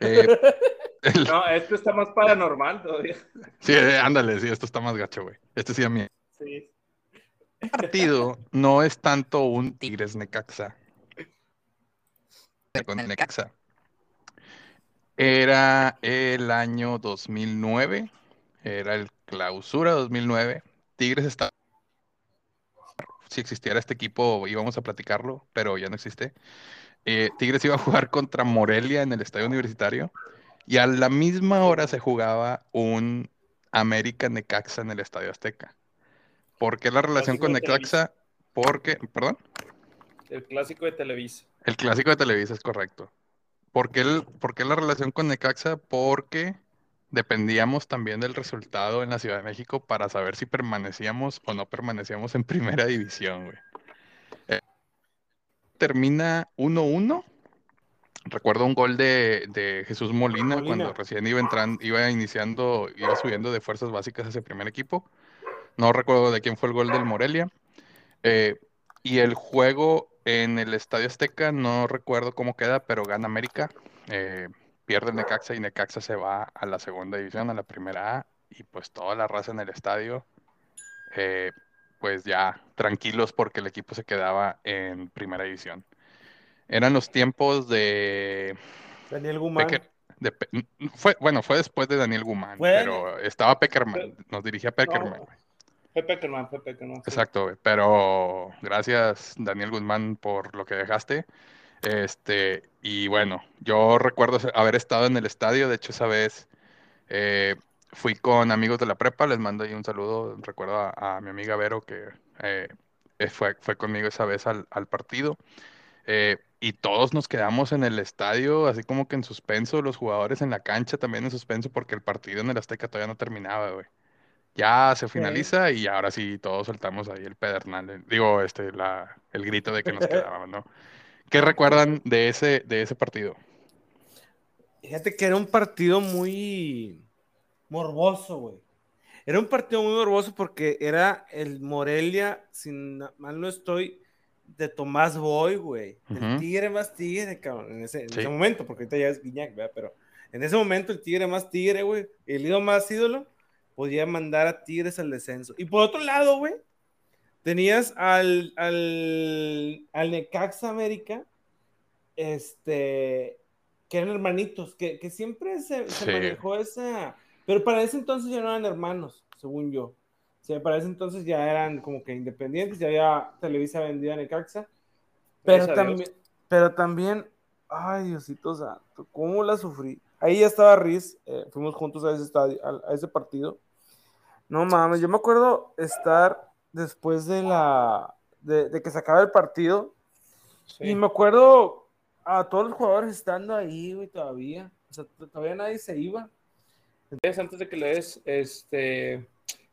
Eh, (laughs) el- No, esto está más paranormal todavía. sí, eh, ándale, sí, esto está más gacho, güey. Este sí a mí. Sí. El partido no es tanto un Tigres Necaxa. Con Necaxa. Era el año 2009. Era el clausura 2009. Tigres estaba. Si existiera este equipo, íbamos a platicarlo, pero ya no existe. Eh, Tigres iba a jugar contra Morelia en el estadio universitario. Y a la misma hora se jugaba un América Necaxa en el estadio Azteca. ¿Por qué la relación con Necaxa? Porque, perdón, El clásico de Televisa. el clásico de Televisa es correcto. ¿Por qué, el- por qué la relación con Necaxa? Porque dependíamos también del resultado en la Ciudad de México para saber si permanecíamos o no permanecíamos en (laughs) primera división, güey. Eh, termina 1-1. Recuerdo un gol de, de Jesús Molina, Molina. cuando recién iba entrando, iba iniciando, iba subiendo de fuerzas básicas a ese primer equipo. No recuerdo de quién fue el gol del Morelia. Eh, y el juego en el Estadio Azteca, no recuerdo cómo queda, pero gana América. Eh, pierde el Necaxa y Necaxa se va a la segunda división, a la primera A. Y pues toda la raza en el estadio, eh, pues ya tranquilos porque el equipo se quedaba en primera división. Eran los tiempos de Daniel Guzmán. De fue, bueno, fue después de Daniel Guzmán, pero estaba Peckerman, nos dirigía Peckerman. No. Fue Peckerman, fue Peckerman. sí. Exacto, pero gracias Daniel Guzmán por lo que dejaste. Este, y bueno, yo recuerdo haber estado en el estadio, de hecho esa vez eh, fui con amigos de la prepa, les mando ahí un saludo, recuerdo a, a mi amiga Vero que eh, eh, fue, fue conmigo esa vez al, al partido. Eh, y todos nos quedamos en el estadio, así como que en suspenso, los jugadores en la cancha también en suspenso, porque el partido en el Azteca todavía no terminaba, güey. Ya se finaliza y ahora sí todos soltamos ahí el pedernal, eh, digo, este, la, el grito de que nos (laughs) quedábamos, ¿no? ¿Qué recuerdan de ese, de ese partido? Fíjate que era un partido muy morboso, güey. Era un partido muy morboso porque era el Morelia, sin mal no estoy, de Tomás Boy, güey. El tigre más tigre, cabrón, en ese, en Sí. ese momento, porque ahorita ya es Guiñac, ¿verdad? Pero en ese momento el tigre más tigre, güey, el ídolo más ídolo, podía mandar a Tigres al descenso. Y por otro lado, güey, tenías al, al, al Necaxa América, este, que eran hermanitos, que, que siempre se, se Sí. manejó esa, pero para ese entonces ya no eran hermanos, según yo. O sea, para ese entonces ya eran como que independientes, ya había Televisa vendida a Necaxa, pero Gracias también, pero también, ay Diosito santo, cómo la sufrí. Ahí ya estaba Riz, eh, fuimos juntos a ese estadio, a, a ese partido. No mames, yo me acuerdo estar después de la, de, de que se acaba el partido, Sí. y me acuerdo a todos los jugadores estando ahí, güey, todavía. O sea, todavía nadie se iba. Entonces, antes de que le des, este,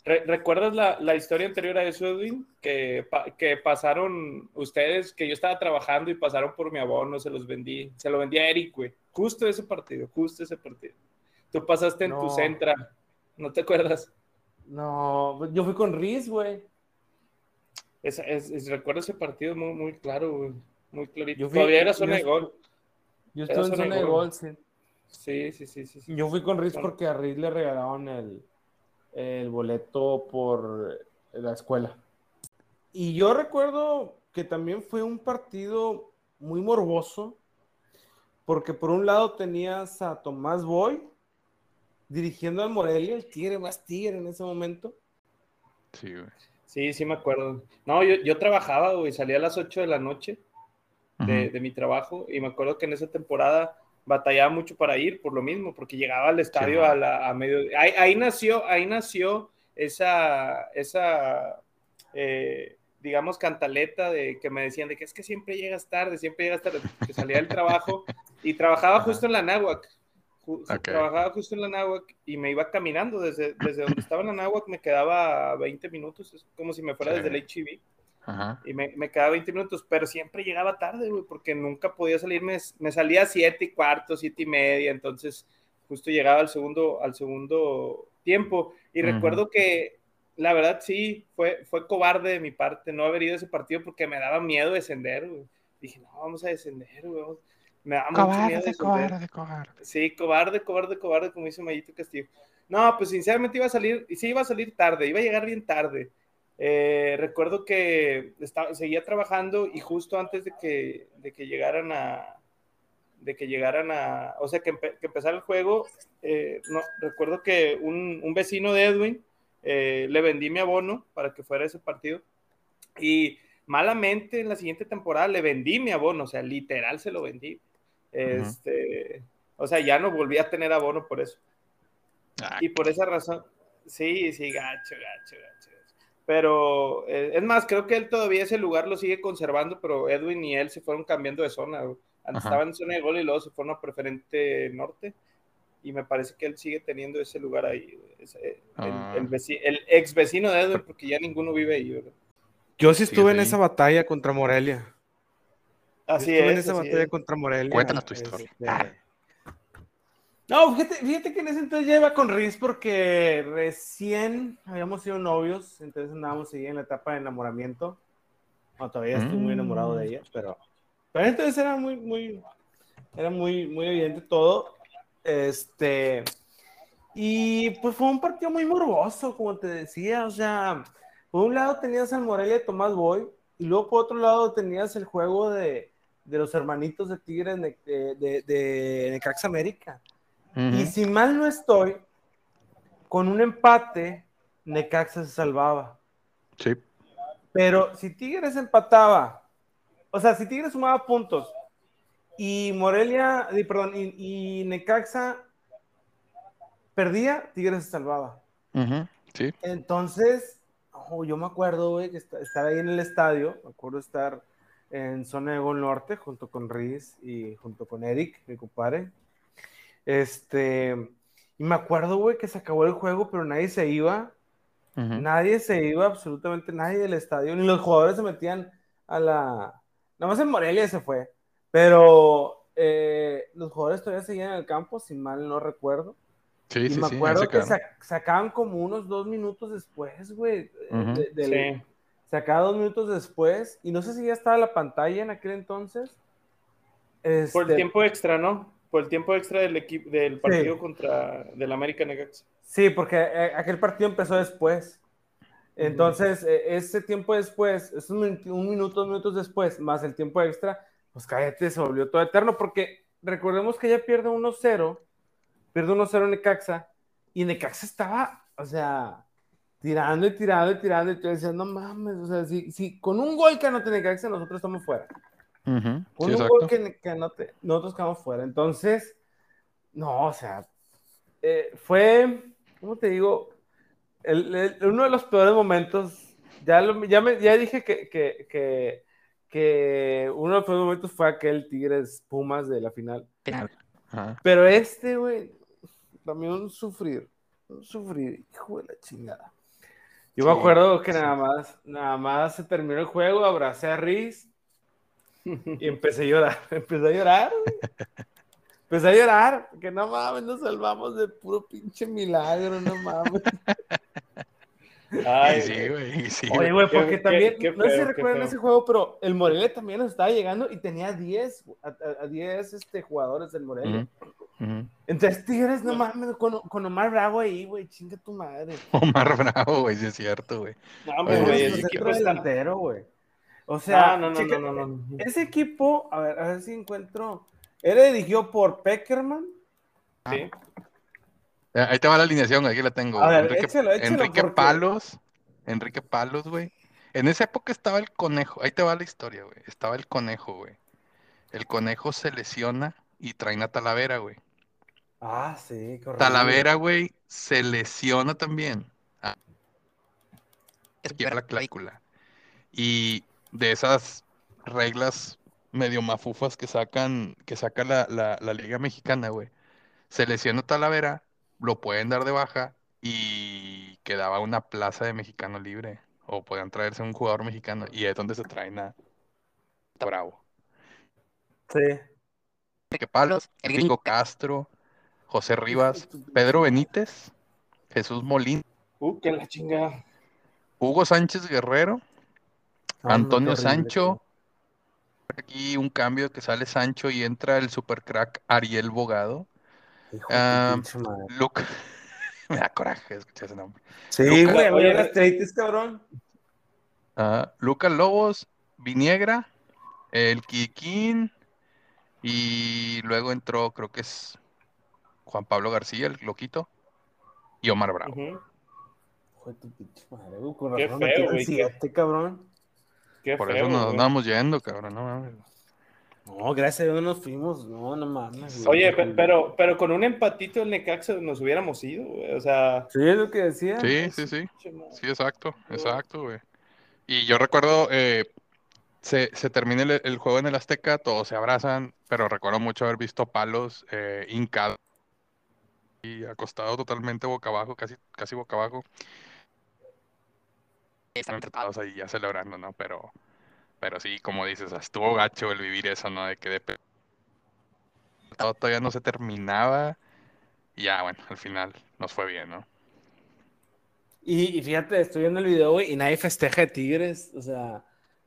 re- ¿recuerdas la, la historia anterior a eso, Edwin? Que, pa- que pasaron ustedes, que yo estaba trabajando y pasaron por mi abono, se los vendí, se lo vendí a Eric, güey. Justo ese partido, justo ese partido. Tú pasaste en tu centra, ¿no te acuerdas? No, yo fui con Riz, güey. Es, es- es- recuerdo ese partido muy, muy claro, güey. Muy clarito. Yo fui- Todavía era zona yo- de gol. Yo estuve en zona de gol, sí. Sí, sí, sí, sí. Yo fui con Riz porque a Riz le regalaron el, el boleto por la escuela. Y yo recuerdo que también fue un partido muy morboso, porque por un lado tenías a Tomás Boy dirigiendo al Morelia, el tigre más tigre en ese momento. Sí, güey. Sí, sí me acuerdo. No, yo, yo trabajaba, güey, salía a las 8 de la noche de, de, mi trabajo y me acuerdo que en esa temporada batallaba mucho para ir por lo mismo, porque llegaba al estadio a, la, a medio... Ahí, ahí, nació, ahí nació esa, esa eh, digamos, cantaleta de que me decían de que es que siempre llegas tarde, siempre llegas tarde, que salía del trabajo y trabajaba justo en la náhuac. Trabajaba justo en la náhuac y me iba caminando desde, desde donde estaba en la náhuac, me quedaba 20 minutos, es como si me fuera desde el HIV. Y me, me, quedaba 20 minutos, pero siempre llegaba tarde, güey, porque nunca podía salir, me, me salía a 7 y cuarto, 7 y media, entonces justo llegaba al segundo, al segundo tiempo. Y recuerdo que la verdad sí, fue, fue cobarde de mi parte no haber ido a ese partido porque me daba miedo descender, güey. Dije, no, vamos a descender, güey. Me mucho miedo descender. Cobarde, cobarde. Sí, cobarde, cobarde, cobarde, como dice Mayito Castillo. No, pues sinceramente iba a salir, y sí iba a salir tarde, iba a llegar bien tarde. Eh, recuerdo que estaba, seguía trabajando y justo antes de que, de que llegaran a, de que llegaran a, o sea, que, que empezara el juego, eh, no, recuerdo que un, un, vecino de Edwin eh, le vendí mi abono para que fuera ese partido y malamente en la siguiente temporada le vendí mi abono, o sea, literal se lo vendí. Este, o sea, ya no volví a tener abono por eso. Ah, y por esa razón, sí, sí, gacho, gacho, gacho. Pero eh, es más, creo que él todavía ese lugar lo sigue conservando, pero Edwin y él se fueron cambiando de zona. Antes estaban en zona de gol y luego se fueron a preferente norte. Y me parece que él sigue teniendo ese lugar ahí. el, ah. el, ex vecino de Edwin, porque ya ninguno vive ahí. Yo sí estuve en esa batalla contra Morelia. Así estuve es. en esa batalla contra Morelia. Cuéntanos tu historia. Este, no, fíjate, fíjate, que en ese entonces ya iba con Riz porque recién habíamos sido novios, entonces andábamos ahí en la etapa de enamoramiento. No, todavía estoy muy enamorado de mm. ella, pero, pero entonces era muy, muy, era muy, muy evidente todo. Este, y pues fue un partido muy morboso, como te decía, o sea, por un lado tenías al Morelia de Tomás Boy, y luego por otro lado tenías el juego de, de los hermanitos de Tigres de, de, Necaxa América. Y si mal no estoy, con un empate, Necaxa se salvaba. Sí. Pero si Tigres empataba, o sea, si Tigres sumaba puntos y Morelia, perdón, y, Necaxa perdía, Tigres se salvaba. Sí. Entonces, yo me acuerdo, güey, que estar ahí en el estadio, me acuerdo estar en zona de Gol Norte junto con Riz y junto con Eric, mi compadre, este, y me acuerdo, güey, que se acabó el juego, pero nadie se iba. Nadie se iba, absolutamente nadie del estadio, ni los jugadores se metían a la. Nada más en Morelia se fue, pero eh, los jugadores todavía seguían en el campo, si mal no recuerdo. Sí, y me acuerdo que sacaban como unos dos minutos después, güey. sí. Sacaba dos minutos después, y no sé si ya estaba la pantalla en aquel entonces. Por el este tiempo extra, ¿no? por el tiempo extra del equipo del partido contra del América Necaxa. Sí, porque eh, aquel partido empezó después. Entonces, e, ese tiempo después, es un, minuto, dos minutos después, más el tiempo extra, pues cállate, se volvió todo eterno, porque recordemos que ya pierde 1-0, pierde 1-0 Necaxa, y Necaxa estaba, o sea, tirando y tirando y tirando, y tú decías, no mames, o sea, si, si con un gol que no tiene Necaxa, nosotros estamos fuera un gol que, nosotros quedamos fuera. Entonces, no, o sea, eh, fue, ¿cómo te digo? uno de los peores momentos. Ya, ya, me, ya dije que, que, que, uno de los peores momentos fue aquel Tigres Pumas de la final. Pero este, güey, también un sufrir. Un sufrir, hijo de la chingada. Yo me acuerdo que nada más, nada más se terminó el juego, abracé a Riz y (laughs) empecé a llorar, (laughs) empecé a llorar, Empecé a llorar, que no mames, nos salvamos de puro pinche milagro, no mames. Ay, sí, güey. Sí, Oye, güey, porque también, no sé si recuerdan ese juego, pero el Morelia también nos estaba llegando y tenía 10, a, 10 este, jugadores del Morelia. Entonces, Tigres, no mames, con, con, Omar Bravo ahí, güey, chinga tu madre. (laughs) Omar Bravo, güey, sí es cierto, güey. No, güey, ese equipo delantero, güey. O sea, no, no, no, no, no, ese equipo, a ver, a ver si encuentro, era dirigido por Peckerman. Sí. Eh, ahí te va la alineación, aquí la tengo. Enrique, Enrique Palos. Enrique Palos, güey. En esa época estaba el conejo. Ahí te va la historia, güey. Estaba el conejo, güey. El conejo se lesiona y traen a Talavera, güey. Ah, sí, correcto. Talavera, güey, se lesiona también. Ah. Es la cláusula. Y de esas reglas medio mafufas que sacan, que saca la, la, la Liga Mexicana, güey. Se lesiona Talavera lo pueden dar de baja y quedaba una plaza de mexicano libre. O podían traerse un jugador mexicano. Y es donde se traen a Bravo. Sí. Que Palos, Enrico Castro, José Rivas, Pedro Benítez, Jesús Molín. Uh, que la chingada. Hugo Sánchez Guerrero, ah, Antonio Sancho. Aquí un cambio que sale Sancho y entra el supercrack Ariel Bogado. Luca. (laughs) Me da coraje escuchar ese nombre. Sí, güey, voy a cabrón. Uh, Lucas Lobos, Viniegra, el Kikín, y luego entró, creo que es Juan Pablo García, el loquito, y Omar Bravo. Joder, tu pinche madre, güey. Con razón Qué feo, güey. cabrón. Qué Por eso nos andamos yendo, cabrón. No mames. No, gracias a Dios nos fuimos. No, no mames. Oye, pero, pero con un empatito el Necaxa nos hubiéramos ido, güey. O sea. Sí, es lo que decía. Sí, sí, sí. Sí, exacto, exacto, güey. Y yo recuerdo, eh, se, se termina el, juego en el Azteca, todos se abrazan, pero recuerdo mucho haber visto palos eh, hincados y acostado totalmente boca abajo, casi, casi boca abajo. Están tratados ahí ya celebrando, ¿no? Pero pero sí, como dices, estuvo gacho el vivir eso, ¿no? De que de... todo todavía no se terminaba. Y ya, bueno, al final nos fue bien, ¿no? Y, fíjate, estoy viendo el video, güey, y nadie festeja de Tigres. O sea,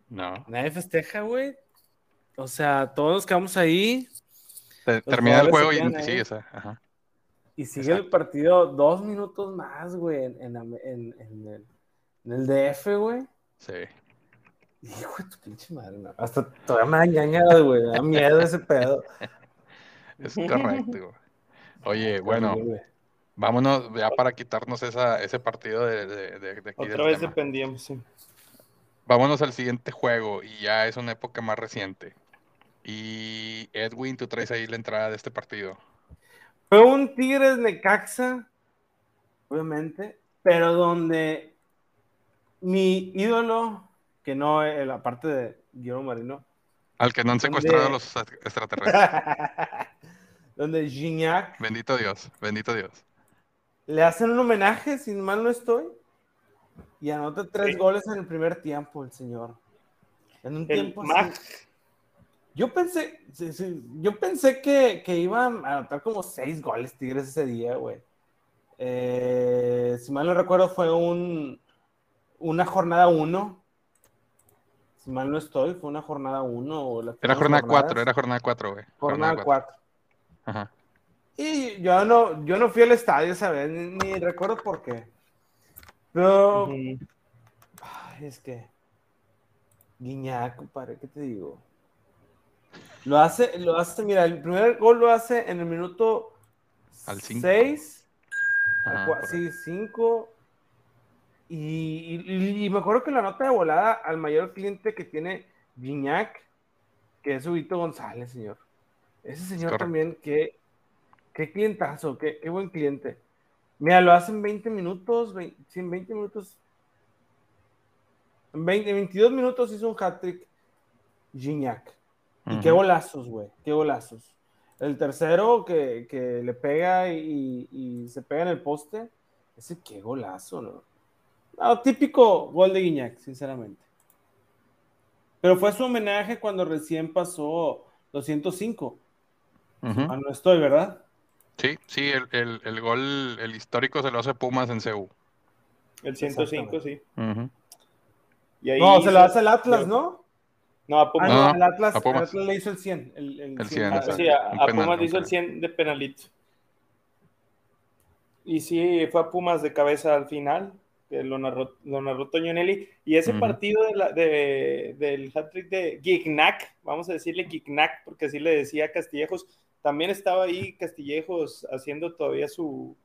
no. Nadie festeja, güey. O sea, todos nos quedamos ahí. termina el juego y sigue esa. Ajá. Y sigue el partido dos minutos más, güey, en, en, el, en el DF, güey. Sí. Hijo de tu pinche madre, no. Hasta todavía me da ñañada, güey. Da miedo ese pedo. Es correcto. Oye, bueno, vámonos ya para quitarnos esa, ese partido de, de, de aquí. Otra vez dependíamos, sí. Vámonos al siguiente juego y ya es una época más reciente. Y Edwin, tú traes ahí la entrada de este partido. Fue un Tigres Necaxa, obviamente, pero donde mi ídolo que no es la parte de Guillermo Marino. Al que no han secuestrado los extraterrestres. (laughs) donde Gignac. Bendito Dios, bendito Dios. Le hacen un homenaje, sin mal no estoy. Y anota tres goles en el primer tiempo, el señor. En un tiempo así. Yo pensé, yo pensé que, que, iban a anotar como seis goles Tigres ese día, güey. Eh, si mal no recuerdo, fue un, una jornada uno si mal no estoy, fue una jornada 1 Era jornada 4, era jornada 4, güey. Jornada 4. Ajá. Y yo no, yo no fui al estadio esa vez, ni, recuerdo por qué. Pero. es que. Guiñac, compadre, ¿qué te digo? Lo hace, lo hace, mira, el primer gol lo hace en el minuto 6. Sí, 5. Y, me acuerdo que la nota de volada al mayor cliente que tiene Gignac, que es Ubito González, señor. Ese señor también, qué, qué clientazo, qué, qué, buen cliente. Mira, lo hacen 20 minutos, 20, 20 minutos. En 20, 22 minutos hizo un hat-trick Gignac. Y qué golazos, güey, qué golazos. El tercero que, que le pega y, y, se pega en el poste, ese qué golazo, ¿no? típico gol de Guiñac, sinceramente. Pero fue su homenaje cuando recién pasó 205. Ah, no estoy, ¿verdad? Sí, sí, el, gol, el histórico se lo hace Pumas en CU. El 105, sí. Y ahí No, se lo hace el Atlas, ¿no? No, a Ah, Pumas. no, No, el Atlas, a Pumas. el Atlas le hizo el 100. El, el El 100. 100, Ah, sí, a, Un a penal, Pumas un hizo el penal. 100 de penalito. Y sí, fue a Pumas de cabeza al final, que lo narró, lo narró Toño Nelly. Y ese partido de la- de- del hat-trick de Gignac, vamos a decirle Gignac, porque así le decía a Castillejos, también estaba ahí Castillejos haciendo todavía su,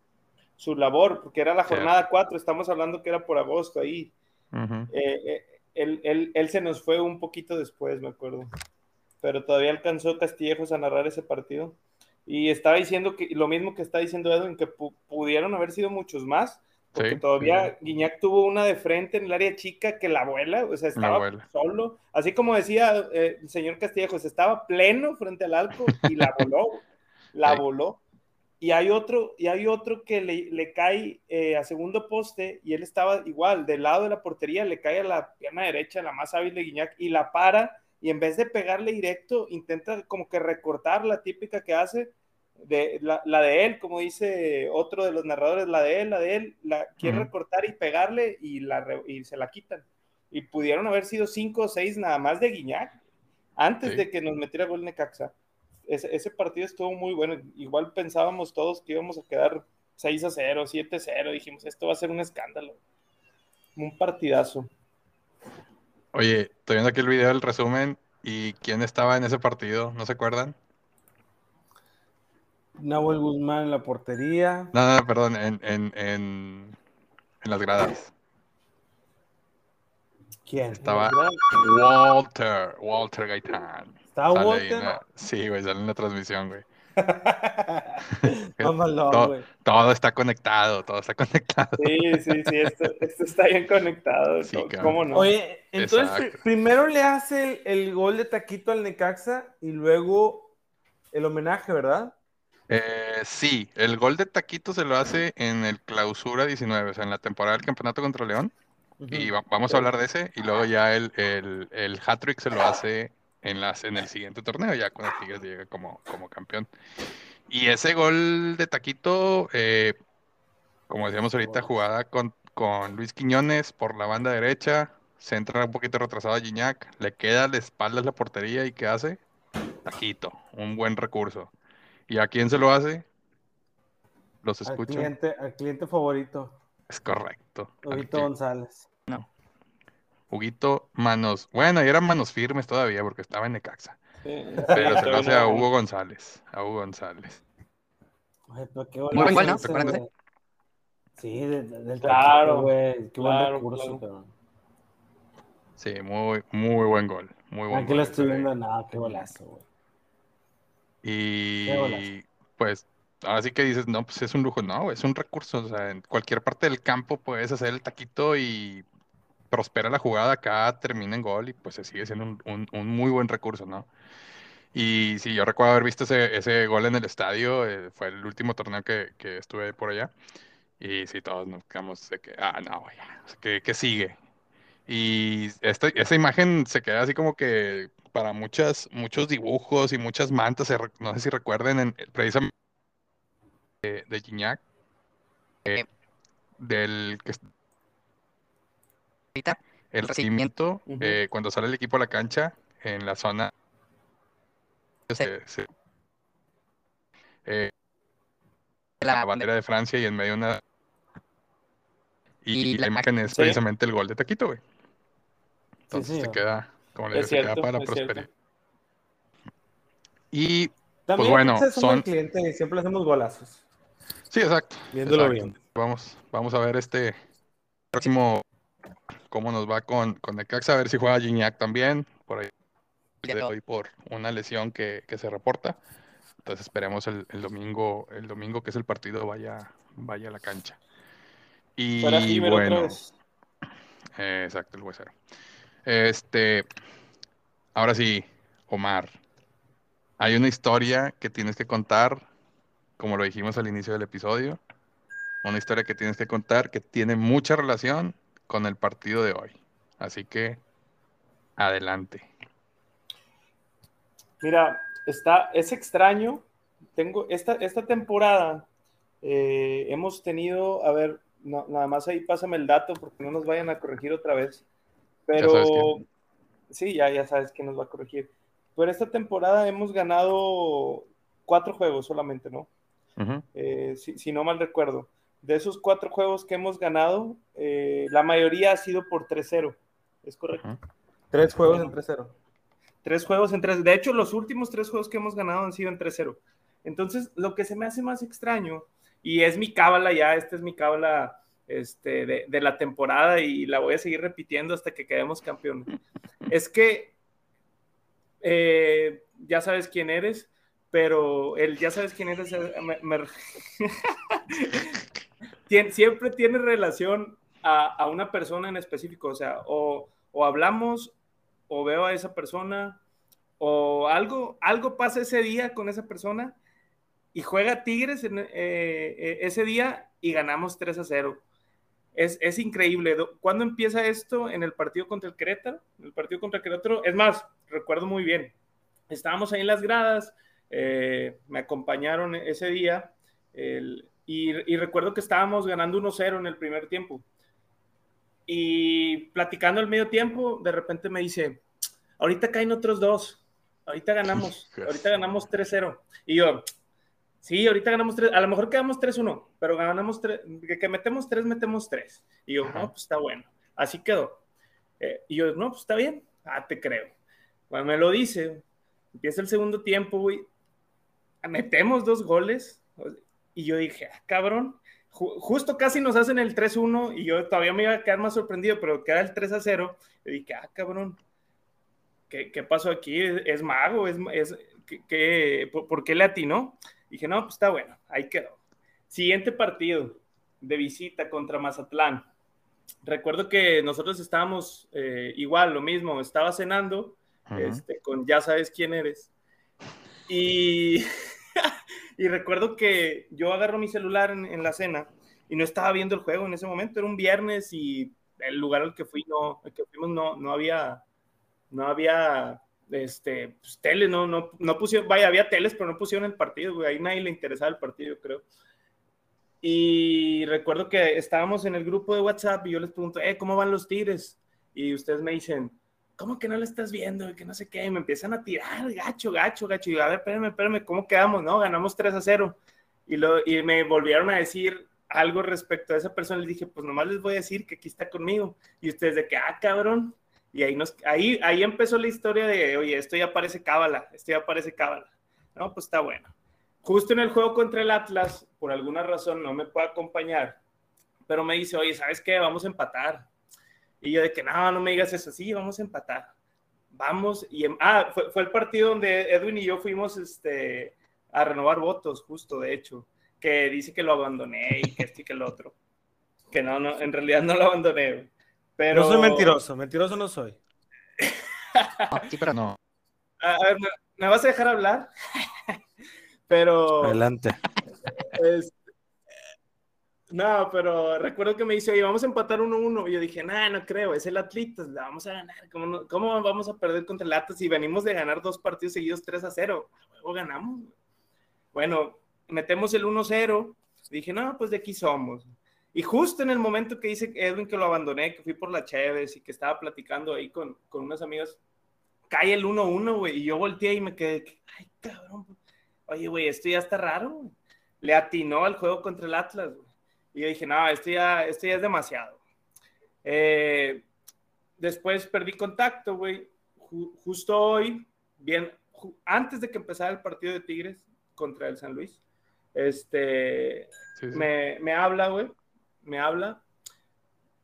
su labor, porque era la jornada 4, estamos hablando que era por agosto ahí. Eh, eh, él, él- él se nos fue un poquito después, me acuerdo. Pero todavía alcanzó Castillejos a narrar ese partido. Y estaba diciendo que lo mismo que está diciendo Edwin, que pu- pudieron haber sido muchos más, porque Sí. todavía Guiñac tuvo una de frente en el área chica que la abuela, o sea, estaba solo. Así como decía eh, el señor Castillejos, estaba pleno frente al arco y la voló, la Sí. voló. Y hay otro, y hay otro que le, le cae eh, a segundo poste y él estaba igual, del lado de la portería, le cae a la pierna derecha, la más hábil de Guiñac, y la para, y en vez de pegarle directo, intenta como que recortar la típica que hace, de, la, la de él, como dice otro de los narradores, la de él, la de él, la quiere recortar y pegarle y, la, y se la quitan. Y pudieron haber sido cinco o seis nada más de Guiñac antes Sí. de que nos metiera gol Necaxa. Ese, ese partido estuvo muy bueno. Igual pensábamos todos que íbamos a quedar 6 a 0, 7 a 0. Dijimos, esto va a ser un escándalo. Un partidazo. Oye, estoy viendo aquí el video del resumen y quién estaba en ese partido, ¿no se acuerdan? Nahuel Guzmán en la portería. No, no, perdón, en, en, en, en las gradas. ¿Quién? Estaba. Walter, Walter Gaitán. ¿Estaba Sale ahí Walter? en la- Sí, güey, sale en la transmisión, güey. (laughs) Mamalón, todo, güey. todo está conectado, todo está (laughs) conectado. Sí, sí, sí. Esto, esto está bien conectado. Sí, ¿Cómo- cabrón. ¿Cómo no? Oye, entonces Exacto. primero le hace el, el gol de taquito al Necaxa y luego el homenaje, ¿verdad? Eh, sí, el gol de Taquito se lo hace en el clausura 19, o sea, en la temporada del campeonato contra León. Y va- vamos a hablar de ese. Y luego ya el, el, el hat-trick se lo hace en, las, en el siguiente torneo, ya cuando Tigres llega como, como campeón. Y ese gol de Taquito, eh, como decíamos ahorita, jugada con, con Luis Quiñones por la banda derecha. Se entra un poquito retrasado a Gignac, le queda a la espalda la portería y ¿qué hace? Taquito, un buen recurso. ¿Y a quién se lo hace? Los Al escucho. cliente, al cliente favorito, Es correcto. González. Huguito, manos. Bueno, y eran manos firmes todavía porque estaba en Necaxa. Sí, Pero sí, se lo hace a no. Hugo González. A Hugo González. Ay, pero qué Muy buen ¿no? Sí, de- de- del Claro, güey. Qué buen recurso, claro. Sí, muy, muy buen gol. Muy buen Aquí lo estoy viendo, nada, qué golazo, güey. Qué golazo. Y pues, ahora sí que dices, no, pues es un lujo. No, es un recurso. O sea, en cualquier parte del campo puedes hacer el taquito y prospera la jugada acá, termina en gol y pues se sigue siendo un, un- un muy buen recurso, ¿no? Y sí, yo recuerdo haber visto ese, ese gol en el estadio, eh, fue el último torneo que, que estuve por allá. Y sí, todos nos quedamos de que, ah, no, ya, ¿qué, qué sigue? Y esta, esa imagen se queda así como que para muchas, muchos dibujos y muchas mantas, no sé si recuerden, en, precisamente de, de Gignac, eh, del que ahorita, el recibimiento, eh, cuando sale el equipo a la cancha, en la zona, se- se- eh, la bandera de Francia y en medio una... Y, la imagen es Sí. precisamente el gol de Taquito, güey. Entonces sí, te güey. queda, como le te queda para cierto. prosperidad. Y También bueno, ese es un son- cliente y siempre hacemos golazos. sí, exacto. Viéndolo exacto. bien. Vamos, vamos a ver este próximo cómo nos va con, con Necaxa, a ver si juega Gignac también, por ahí de hoy por una lesión que, que se reporta. Entonces esperemos el, el domingo, el domingo que es el partido, vaya, vaya a la cancha. Y bueno, eh, exacto, el huesero. Este, ahora sí, Omar, hay una historia que tienes que contar, como lo dijimos al inicio del episodio, una historia que tienes que contar que tiene mucha relación con el partido de hoy. Así que, adelante. Mira, está, es extraño. Tengo esta, esta temporada. eh, hemos tenido, a ver, no, nada más ahí pásame el dato porque no nos vayan a corregir otra vez. Pero sí, ya, ya sabes quién nos va a corregir. Pero esta temporada hemos ganado cuatro juegos solamente, ¿no? Eh, si, no mal recuerdo. De esos cuatro juegos que hemos ganado, eh, la mayoría ha sido por 3-0. ¿Es correcto? Tres juegos en 3-0. Tres juegos en 3 De hecho, los últimos tres juegos que hemos ganado han sido en 3-0. Entonces, lo que se me hace más extraño, y es mi cábala ya, esta es mi cábala este, de, la temporada y la voy a seguir repitiendo hasta que quedemos campeón. (laughs) Es que eh, ya sabes quién eres, pero el ya sabes quién eres (laughs) eh, siempre tiene relación a, una persona en específico, o sea, o, hablamos o veo a esa persona o algo, algo pasa ese día con esa persona y juega Tigres en, eh, ese día y ganamos 3 a 0 es, increíble. ¿Cuándo empieza esto? En el partido contra el Querétaro. el partido contra el Querétaro. Es más, recuerdo muy bien. Estábamos ahí en las gradas, eh, me acompañaron ese día y, recuerdo que estábamos ganando 1-0 en el primer tiempo. Y platicando el medio tiempo, de repente me dice, ahorita caen otros dos, ahorita ganamos, (laughs) ahorita ganamos 3-0. Y yo, Sí, ahorita ganamos tres, a lo mejor quedamos 3-1, pero ganamos tres, que, metemos tres, metemos tres. Y yo, no, pues está bueno. Así quedó. Eh, y yo, no, pues está bien. Ah, te creo. Cuando me lo dice, empieza el segundo tiempo, güey. Metemos dos goles. Y yo dije, ah, cabrón. justo casi nos hacen el 3-1 y yo todavía me iba a quedar más sorprendido, pero queda el 3-0. Y dije, ah, cabrón. ¿Qué, qué pasó aquí? ¿Es, mago? ¿Es, es, ¿qué, por, ¿Por qué le atinó? Dije, no, pues está bueno, ahí quedó. Siguiente partido de visita contra Mazatlán. Recuerdo que nosotros estábamos eh, igual, lo mismo, estaba cenando este, con ya sabes quién eres. Y, (laughs) y recuerdo que yo agarro mi celular en, la cena y no estaba viendo el juego en ese momento, era un viernes y el lugar al que fui no, al que fuimos no, no había, no había este, pues, tele, no, no, no pusieron, vaya, había teles, pero no pusieron el partido, güey, ahí nadie le interesaba el partido, creo. Y recuerdo que estábamos en el grupo de WhatsApp y yo les pregunto, eh, ¿cómo van los Tigres? Y ustedes me dicen, ¿cómo que no lo estás viendo? Que no sé qué, y me empiezan a tirar, gacho, gacho, gacho, y yo, a ver, espérame, espérame, ¿cómo quedamos? No, ganamos 3 a 0. Y, lo, y me volvieron a decir algo respecto a esa persona, les dije, pues nomás les voy a decir que aquí está conmigo. Y ustedes de que, ah, cabrón, y ahí, nos, ahí, ahí empezó la historia de, oye, esto ya parece cábala, esto ya parece cábala. No, pues está bueno. Justo en el juego contra el Atlas, por alguna razón no me puede acompañar, pero me dice, oye, ¿sabes qué? Vamos a empatar. Y yo de que, no, no me digas eso, sí, vamos a empatar. Vamos, y em, ah, fue, fue, el partido donde Edwin y yo fuimos este, a renovar votos, justo, de hecho, que dice que lo abandoné y que este y que el otro. Que no, no, en realidad no lo abandoné. Pero... No soy mentiroso, mentiroso no soy. (laughs) sí, pero no. A ver, ¿me, vas a dejar hablar? (laughs) pero... Adelante. No, pero recuerdo que me dice, oye, vamos a empatar 1-1. Y yo dije, no, no creo, es el Atlitas, la vamos a ganar. ¿Cómo, ¿Cómo, vamos a perder contra el Atlas si venimos de ganar dos partidos seguidos 3 0? Luego ganamos. Bueno, metemos el 1-0. Dije, no, pues de aquí somos. Y justo en el momento que dice Edwin que lo abandoné, que fui por la Chévez y que estaba platicando ahí con, con unas amigas, cae el 1-1, güey. Y yo volteé y me quedé, ay, cabrón. Oye, güey, esto ya está raro, Le atinó al juego contra el Atlas, güey. Y yo dije, no, esto ya, esto ya es demasiado. Eh, después perdí contacto, güey. justo hoy, bien, antes de que empezara el partido de Tigres contra el San Luis, este, Me, me habla, güey, me habla.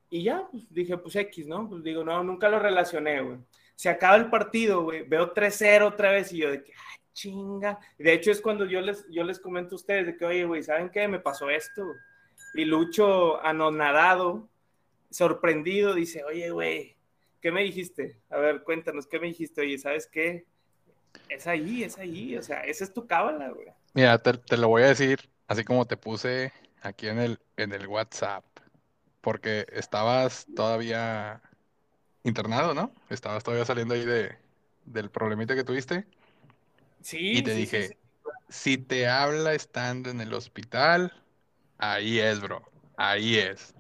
Y ya, pues dije, pues X, ¿no? Pues digo, no, nunca lo relacioné, güey. Se acaba el partido, güey. Veo 3-0 otra vez y yo de que, ay, chinga. De hecho, es cuando yo les, yo les comento a ustedes de que, oye, güey, ¿saben qué? Me pasó esto. Y Lucho, anonadado, sorprendido, dice, oye, güey, ¿qué me dijiste? A ver, cuéntanos, ¿qué me dijiste? Oye, ¿sabes qué? Es ahí, es ahí. O sea, esa es tu cábala, güey. Mira, te, te lo voy a decir, así como te puse aquí en el, en el WhatsApp, porque estabas todavía internado, ¿no? Estabas todavía saliendo ahí de, del problemita que tuviste. Sí. Y te dije, si te habla estando en el hospital, ahí es, bro. Ahí es.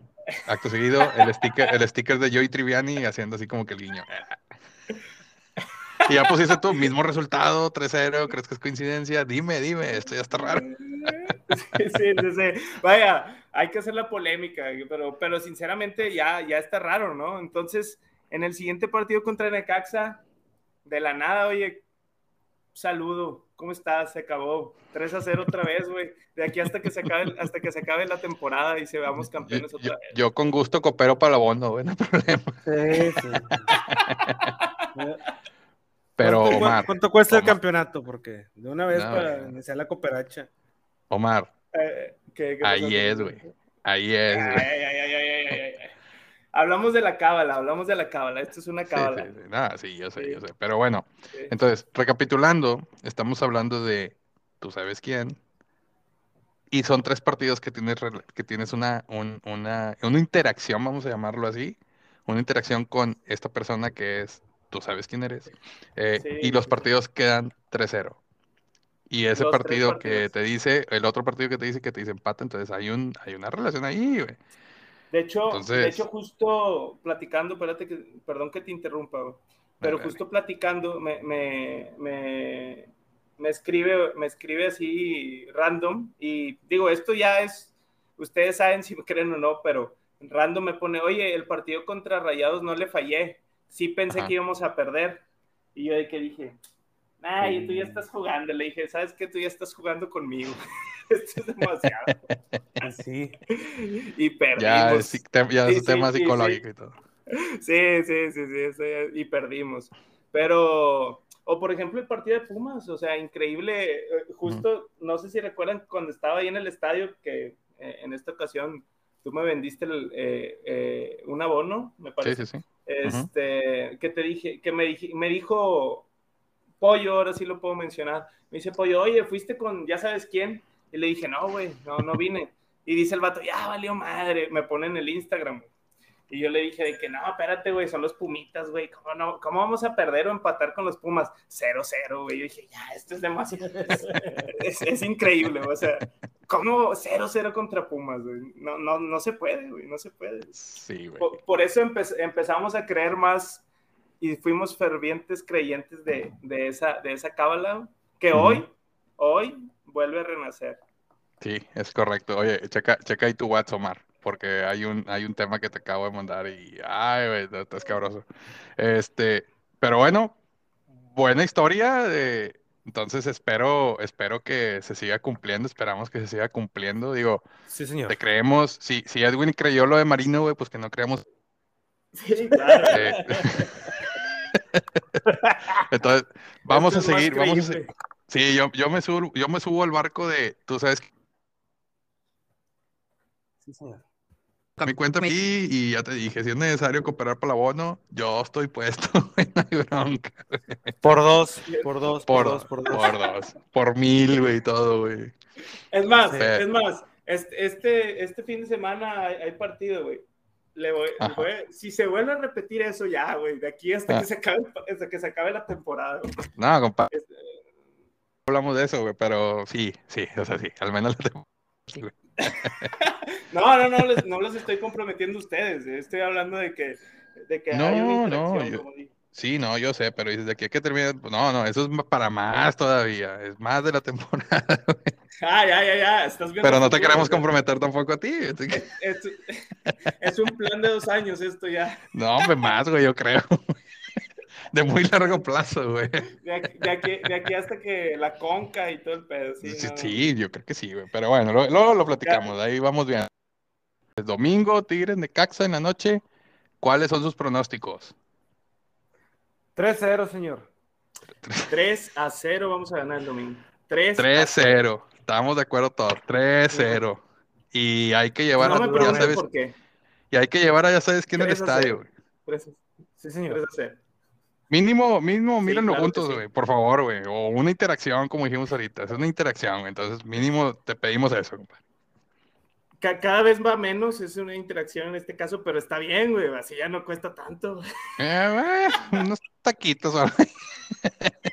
Acto seguido, el sticker, el sticker de Joey Triviani haciendo así como que el guiño. Y ya pusiste tu mismo resultado, 3-0, ¿crees que es coincidencia? Dime, dime, esto ya está raro. Sí, sí, sí, Vaya, hay que hacer la polémica, pero, pero sinceramente ya, ya está raro, ¿no? Entonces, en el siguiente partido contra Necaxa, de la nada, oye, saludo, ¿cómo estás? Se acabó. 3 a 0 otra vez, güey. De aquí hasta que se acabe, hasta que se acabe la temporada y se veamos campeones yo, otra vez. Yo con gusto coopero para el abono, güey, no hay problema. Sí, sí. (laughs) Pero ¿Cuánto, Omar. ¿Cuánto cuesta Omar, el campeonato? Porque de una vez No, para iniciar la cooperacha. Omar, Eh, ¿qué- qué pasó? ahí es, güey. Ahí es, Ay, güey. ay, ay, ay, ay, ay, ay. Hablamos de la cábala, hablamos de la cábala. Esto es una cábala. sí, sí. Nada, sí, yo sé, yo sé. Pero bueno, entonces, recapitulando, estamos hablando de tú sabes quién. Y son tres partidos que tienes, que tienes una, un- una, una interacción, vamos a llamarlo así. Una interacción con esta persona que es tú sabes quién eres. eh, y los partidos quedan 3-0. Y ese Los partido que te dice, el otro partido que te dice que te dice empate, entonces hay un, hay una relación ahí, güey. De hecho, de hecho, justo platicando, espérate que, perdón que te interrumpa, pero justo platicando me, me, me, me escribe, me escribe así random y digo, esto ya es, ustedes saben si me creen o no, pero random me pone, oye, el partido contra Rayados no le fallé, sí pensé Ajá. que íbamos a perder. Y yo de que dije, ay, tú ya estás jugando, le dije, ¿sabes qué? Tú ya estás jugando conmigo. (laughs) (laughs) Esto es demasiado. Así. y perdimos. Ya es, ya Sí, es un tema sí, sí, psicológico y todo. Sí, sí, sí, sí, y perdimos. Pero, o por ejemplo, el partido de Pumas, o sea, increíble. eh, Justo, no sé si recuerdan cuando estaba ahí en el estadio, que eh, en esta ocasión tú me vendiste el, eh, eh, un abono, me Sí, parece. sí, sí. Este, que te dije, que me, dije- me dijo Pollo, ahora sí lo puedo mencionar. Me dice Pollo, oye, fuiste con ya sabes quién. Y le dije, no, güey, no, no vine. Y dice el vato, ya valió madre, me pone en el Instagram. Y yo le dije de que no, espérate, güey, son los Pumitas, güey. ¿Cómo, no, ¿Cómo vamos a perder o empatar con los Pumas? 0-0, güey. Yo dije, ya, esto es demasiado. Es, es increíble, o sea, ¿cómo 0-0 contra Pumas, güey? No, no, no se puede, güey, no se puede. Sí, güey. Por, por eso empe- empezamos a creer más y fuimos fervientes creyentes de, de esa, de esa cábala que Ujú. hoy, hoy vuelve a renacer. Sí, es correcto. Oye, checa, checa ahí tu WhatsApp, Omar, porque hay un, hay un tema que te acabo de mandar y, ay, güey, estás cabroso. Este, pero bueno, buena historia. de- entonces espero, espero que se siga cumpliendo, esperamos que se siga cumpliendo. Digo, Sí, señor. te creemos, si, si Edwin creyó lo de Marino, güey, pues que no creamos. Sí, claro. eh, (laughs) Entonces, vamos a seguir, vamos a seguir. Sí, yo, yo me subo, yo me subo al barco de, tú sabes Sí, señor. a mi cuenta y, y ya te dije, si es necesario cooperar para el abono, yo estoy puesto, (laughs) güey, no hay bronca. Por dos, por dos, por, Por, dos, por dos. por dos, por mil, güey, todo, güey. Es más, Sí. es más, este, este, fin de semana hay, hay partido, güey. Le voy, le Ajá. voy- si se vuelve a repetir eso ya, güey, de aquí hasta, Ah. que se acabe, hasta que se acabe la temporada. güey. No, compa, Este, hablamos de eso, güey, pero sí, sí, o sea, sí, al menos la sí. (laughs) No, no, no, les, no los estoy comprometiendo a ustedes. eh, Estoy hablando de que, de que No, hay una no, yo- como. Sí, no, yo sé, pero dices de aquí a que termine, no, no, eso es para más todavía, es más de la (laughs) temporada, güey. Ah, ya, ya, ya. Estás viendo pero no te queremos comprometer tampoco a ti. es un plan de dos años esto ya. No, hombre, más, güey, yo creo. De muy largo plazo, güey. De aquí, de aquí, de aquí hasta que la conca y todo el pedo. Sí, Sí, no, sí, yo creo que sí, güey. Pero bueno, lo- luego lo platicamos, ahí vamos bien. Es domingo, Tigres de Caxa en la noche. ¿Cuáles son sus pronósticos? 3-0, señor. 3 a 0 vamos a ganar el domingo. 3 3-0. Estamos de acuerdo todos. 3-0. Y hay que llevar No a, me ya preguntes sabes, por qué. y hay que llevar a ya sabes quién el 3 a estadio, 0. güey. 3 Sí, señor. a 0. Mínimo, mínimo, Sí, mírenlo claro juntos, sí. güey, por favor, güey. O una interacción, como dijimos ahorita. Es una interacción, güey. Entonces, mínimo te pedimos eso, compadre. Ca- Cada vez va menos, es una interacción en este caso, pero está bien, güey. Así ya no cuesta tanto. Eh, güey, unos taquitos, güey. (laughs)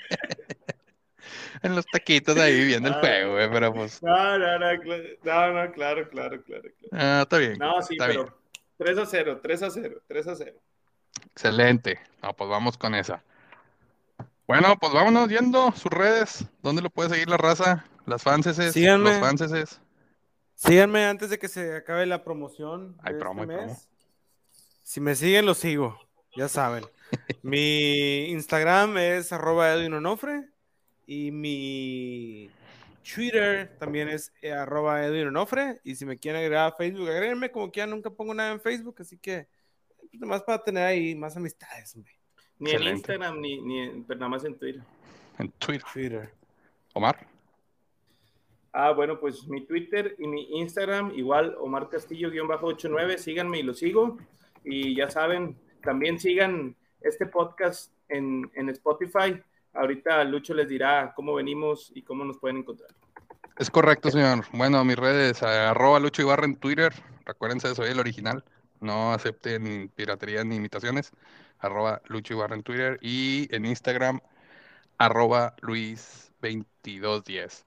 en los taquitos ahí viendo el Ah. juego, güey, pero pues. No, no, no, cl- no, no, claro, claro, claro, claro. Ah, está bien. No, sí, está bien. pero 3 a 0, 3 a 0, 3 a 0. Excelente. No, pues vamos con esa. Bueno, pues vámonos viendo sus redes. ¿Dónde lo puede seguir la raza? Las fanses, Síganme. los fanses. Síganme antes de que se acabe la promoción. Hay de promo, este hay promo. mes. Si me siguen, los sigo. Ya saben. (laughs) mi Instagram es arroba Edwin Onofre. Y mi Twitter también es eh, arroba Edwin Onofre. Y si me quieren agregar a Facebook, agréguenme como que ya nunca pongo nada en Facebook. Así que, pues, nomás para tener ahí más amistades, hombre. Ni en Excelente. Instagram, ni, ni en, pero nada más en Twitter. En Twitter. Twitter. Omar. Ah, bueno, pues mi Twitter y mi Instagram, igual Omar Castillo-89, síganme y lo sigo. Y ya saben, también sigan este podcast en, en Spotify. Ahorita Lucho les dirá cómo venimos y cómo nos pueden encontrar. Es correcto, señor. Bueno, mis redes, arroba Lucho Ibarra en Twitter. Recuérdense, soy el original. No acepten piratería ni imitaciones. Arroba Lucho Ibarra en Twitter. Y en Instagram, arroba Luis2210.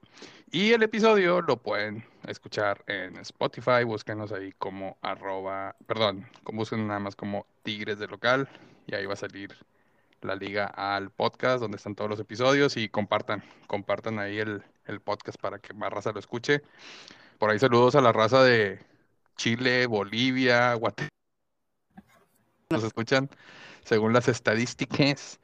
Y el episodio lo pueden escuchar en Spotify. Búsquenos ahí como arroba, perdón, busquen nada más como Tigres de Local. Y ahí va a salir la liga al podcast donde están todos los episodios y compartan, compartan ahí el, el podcast para que más raza lo escuche. Por ahí saludos a la raza de Chile, Bolivia, Guatemala. Nos escuchan según las estadísticas.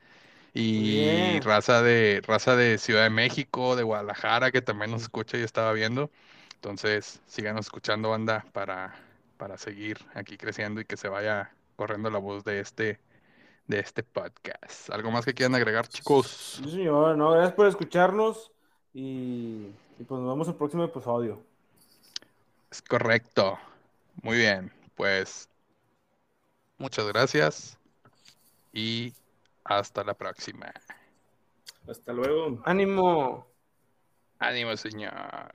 Y Bien. raza de raza de Ciudad de México, de Guadalajara, que también nos escucha y estaba viendo. Entonces, síganos escuchando, banda, para, para seguir aquí creciendo y que se vaya corriendo la voz de este, de este podcast. ¿Algo más que quieran agregar, chicos? Sí, señor. No, gracias por escucharnos. Y, y pues nos vemos en el próximo episodio. Es correcto. Muy bien. Pues muchas gracias y hasta la próxima. Hasta luego. ¡Ánimo! Ánimo, señor.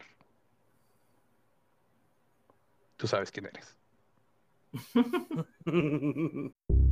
Tú sabes quién eres. (laughs)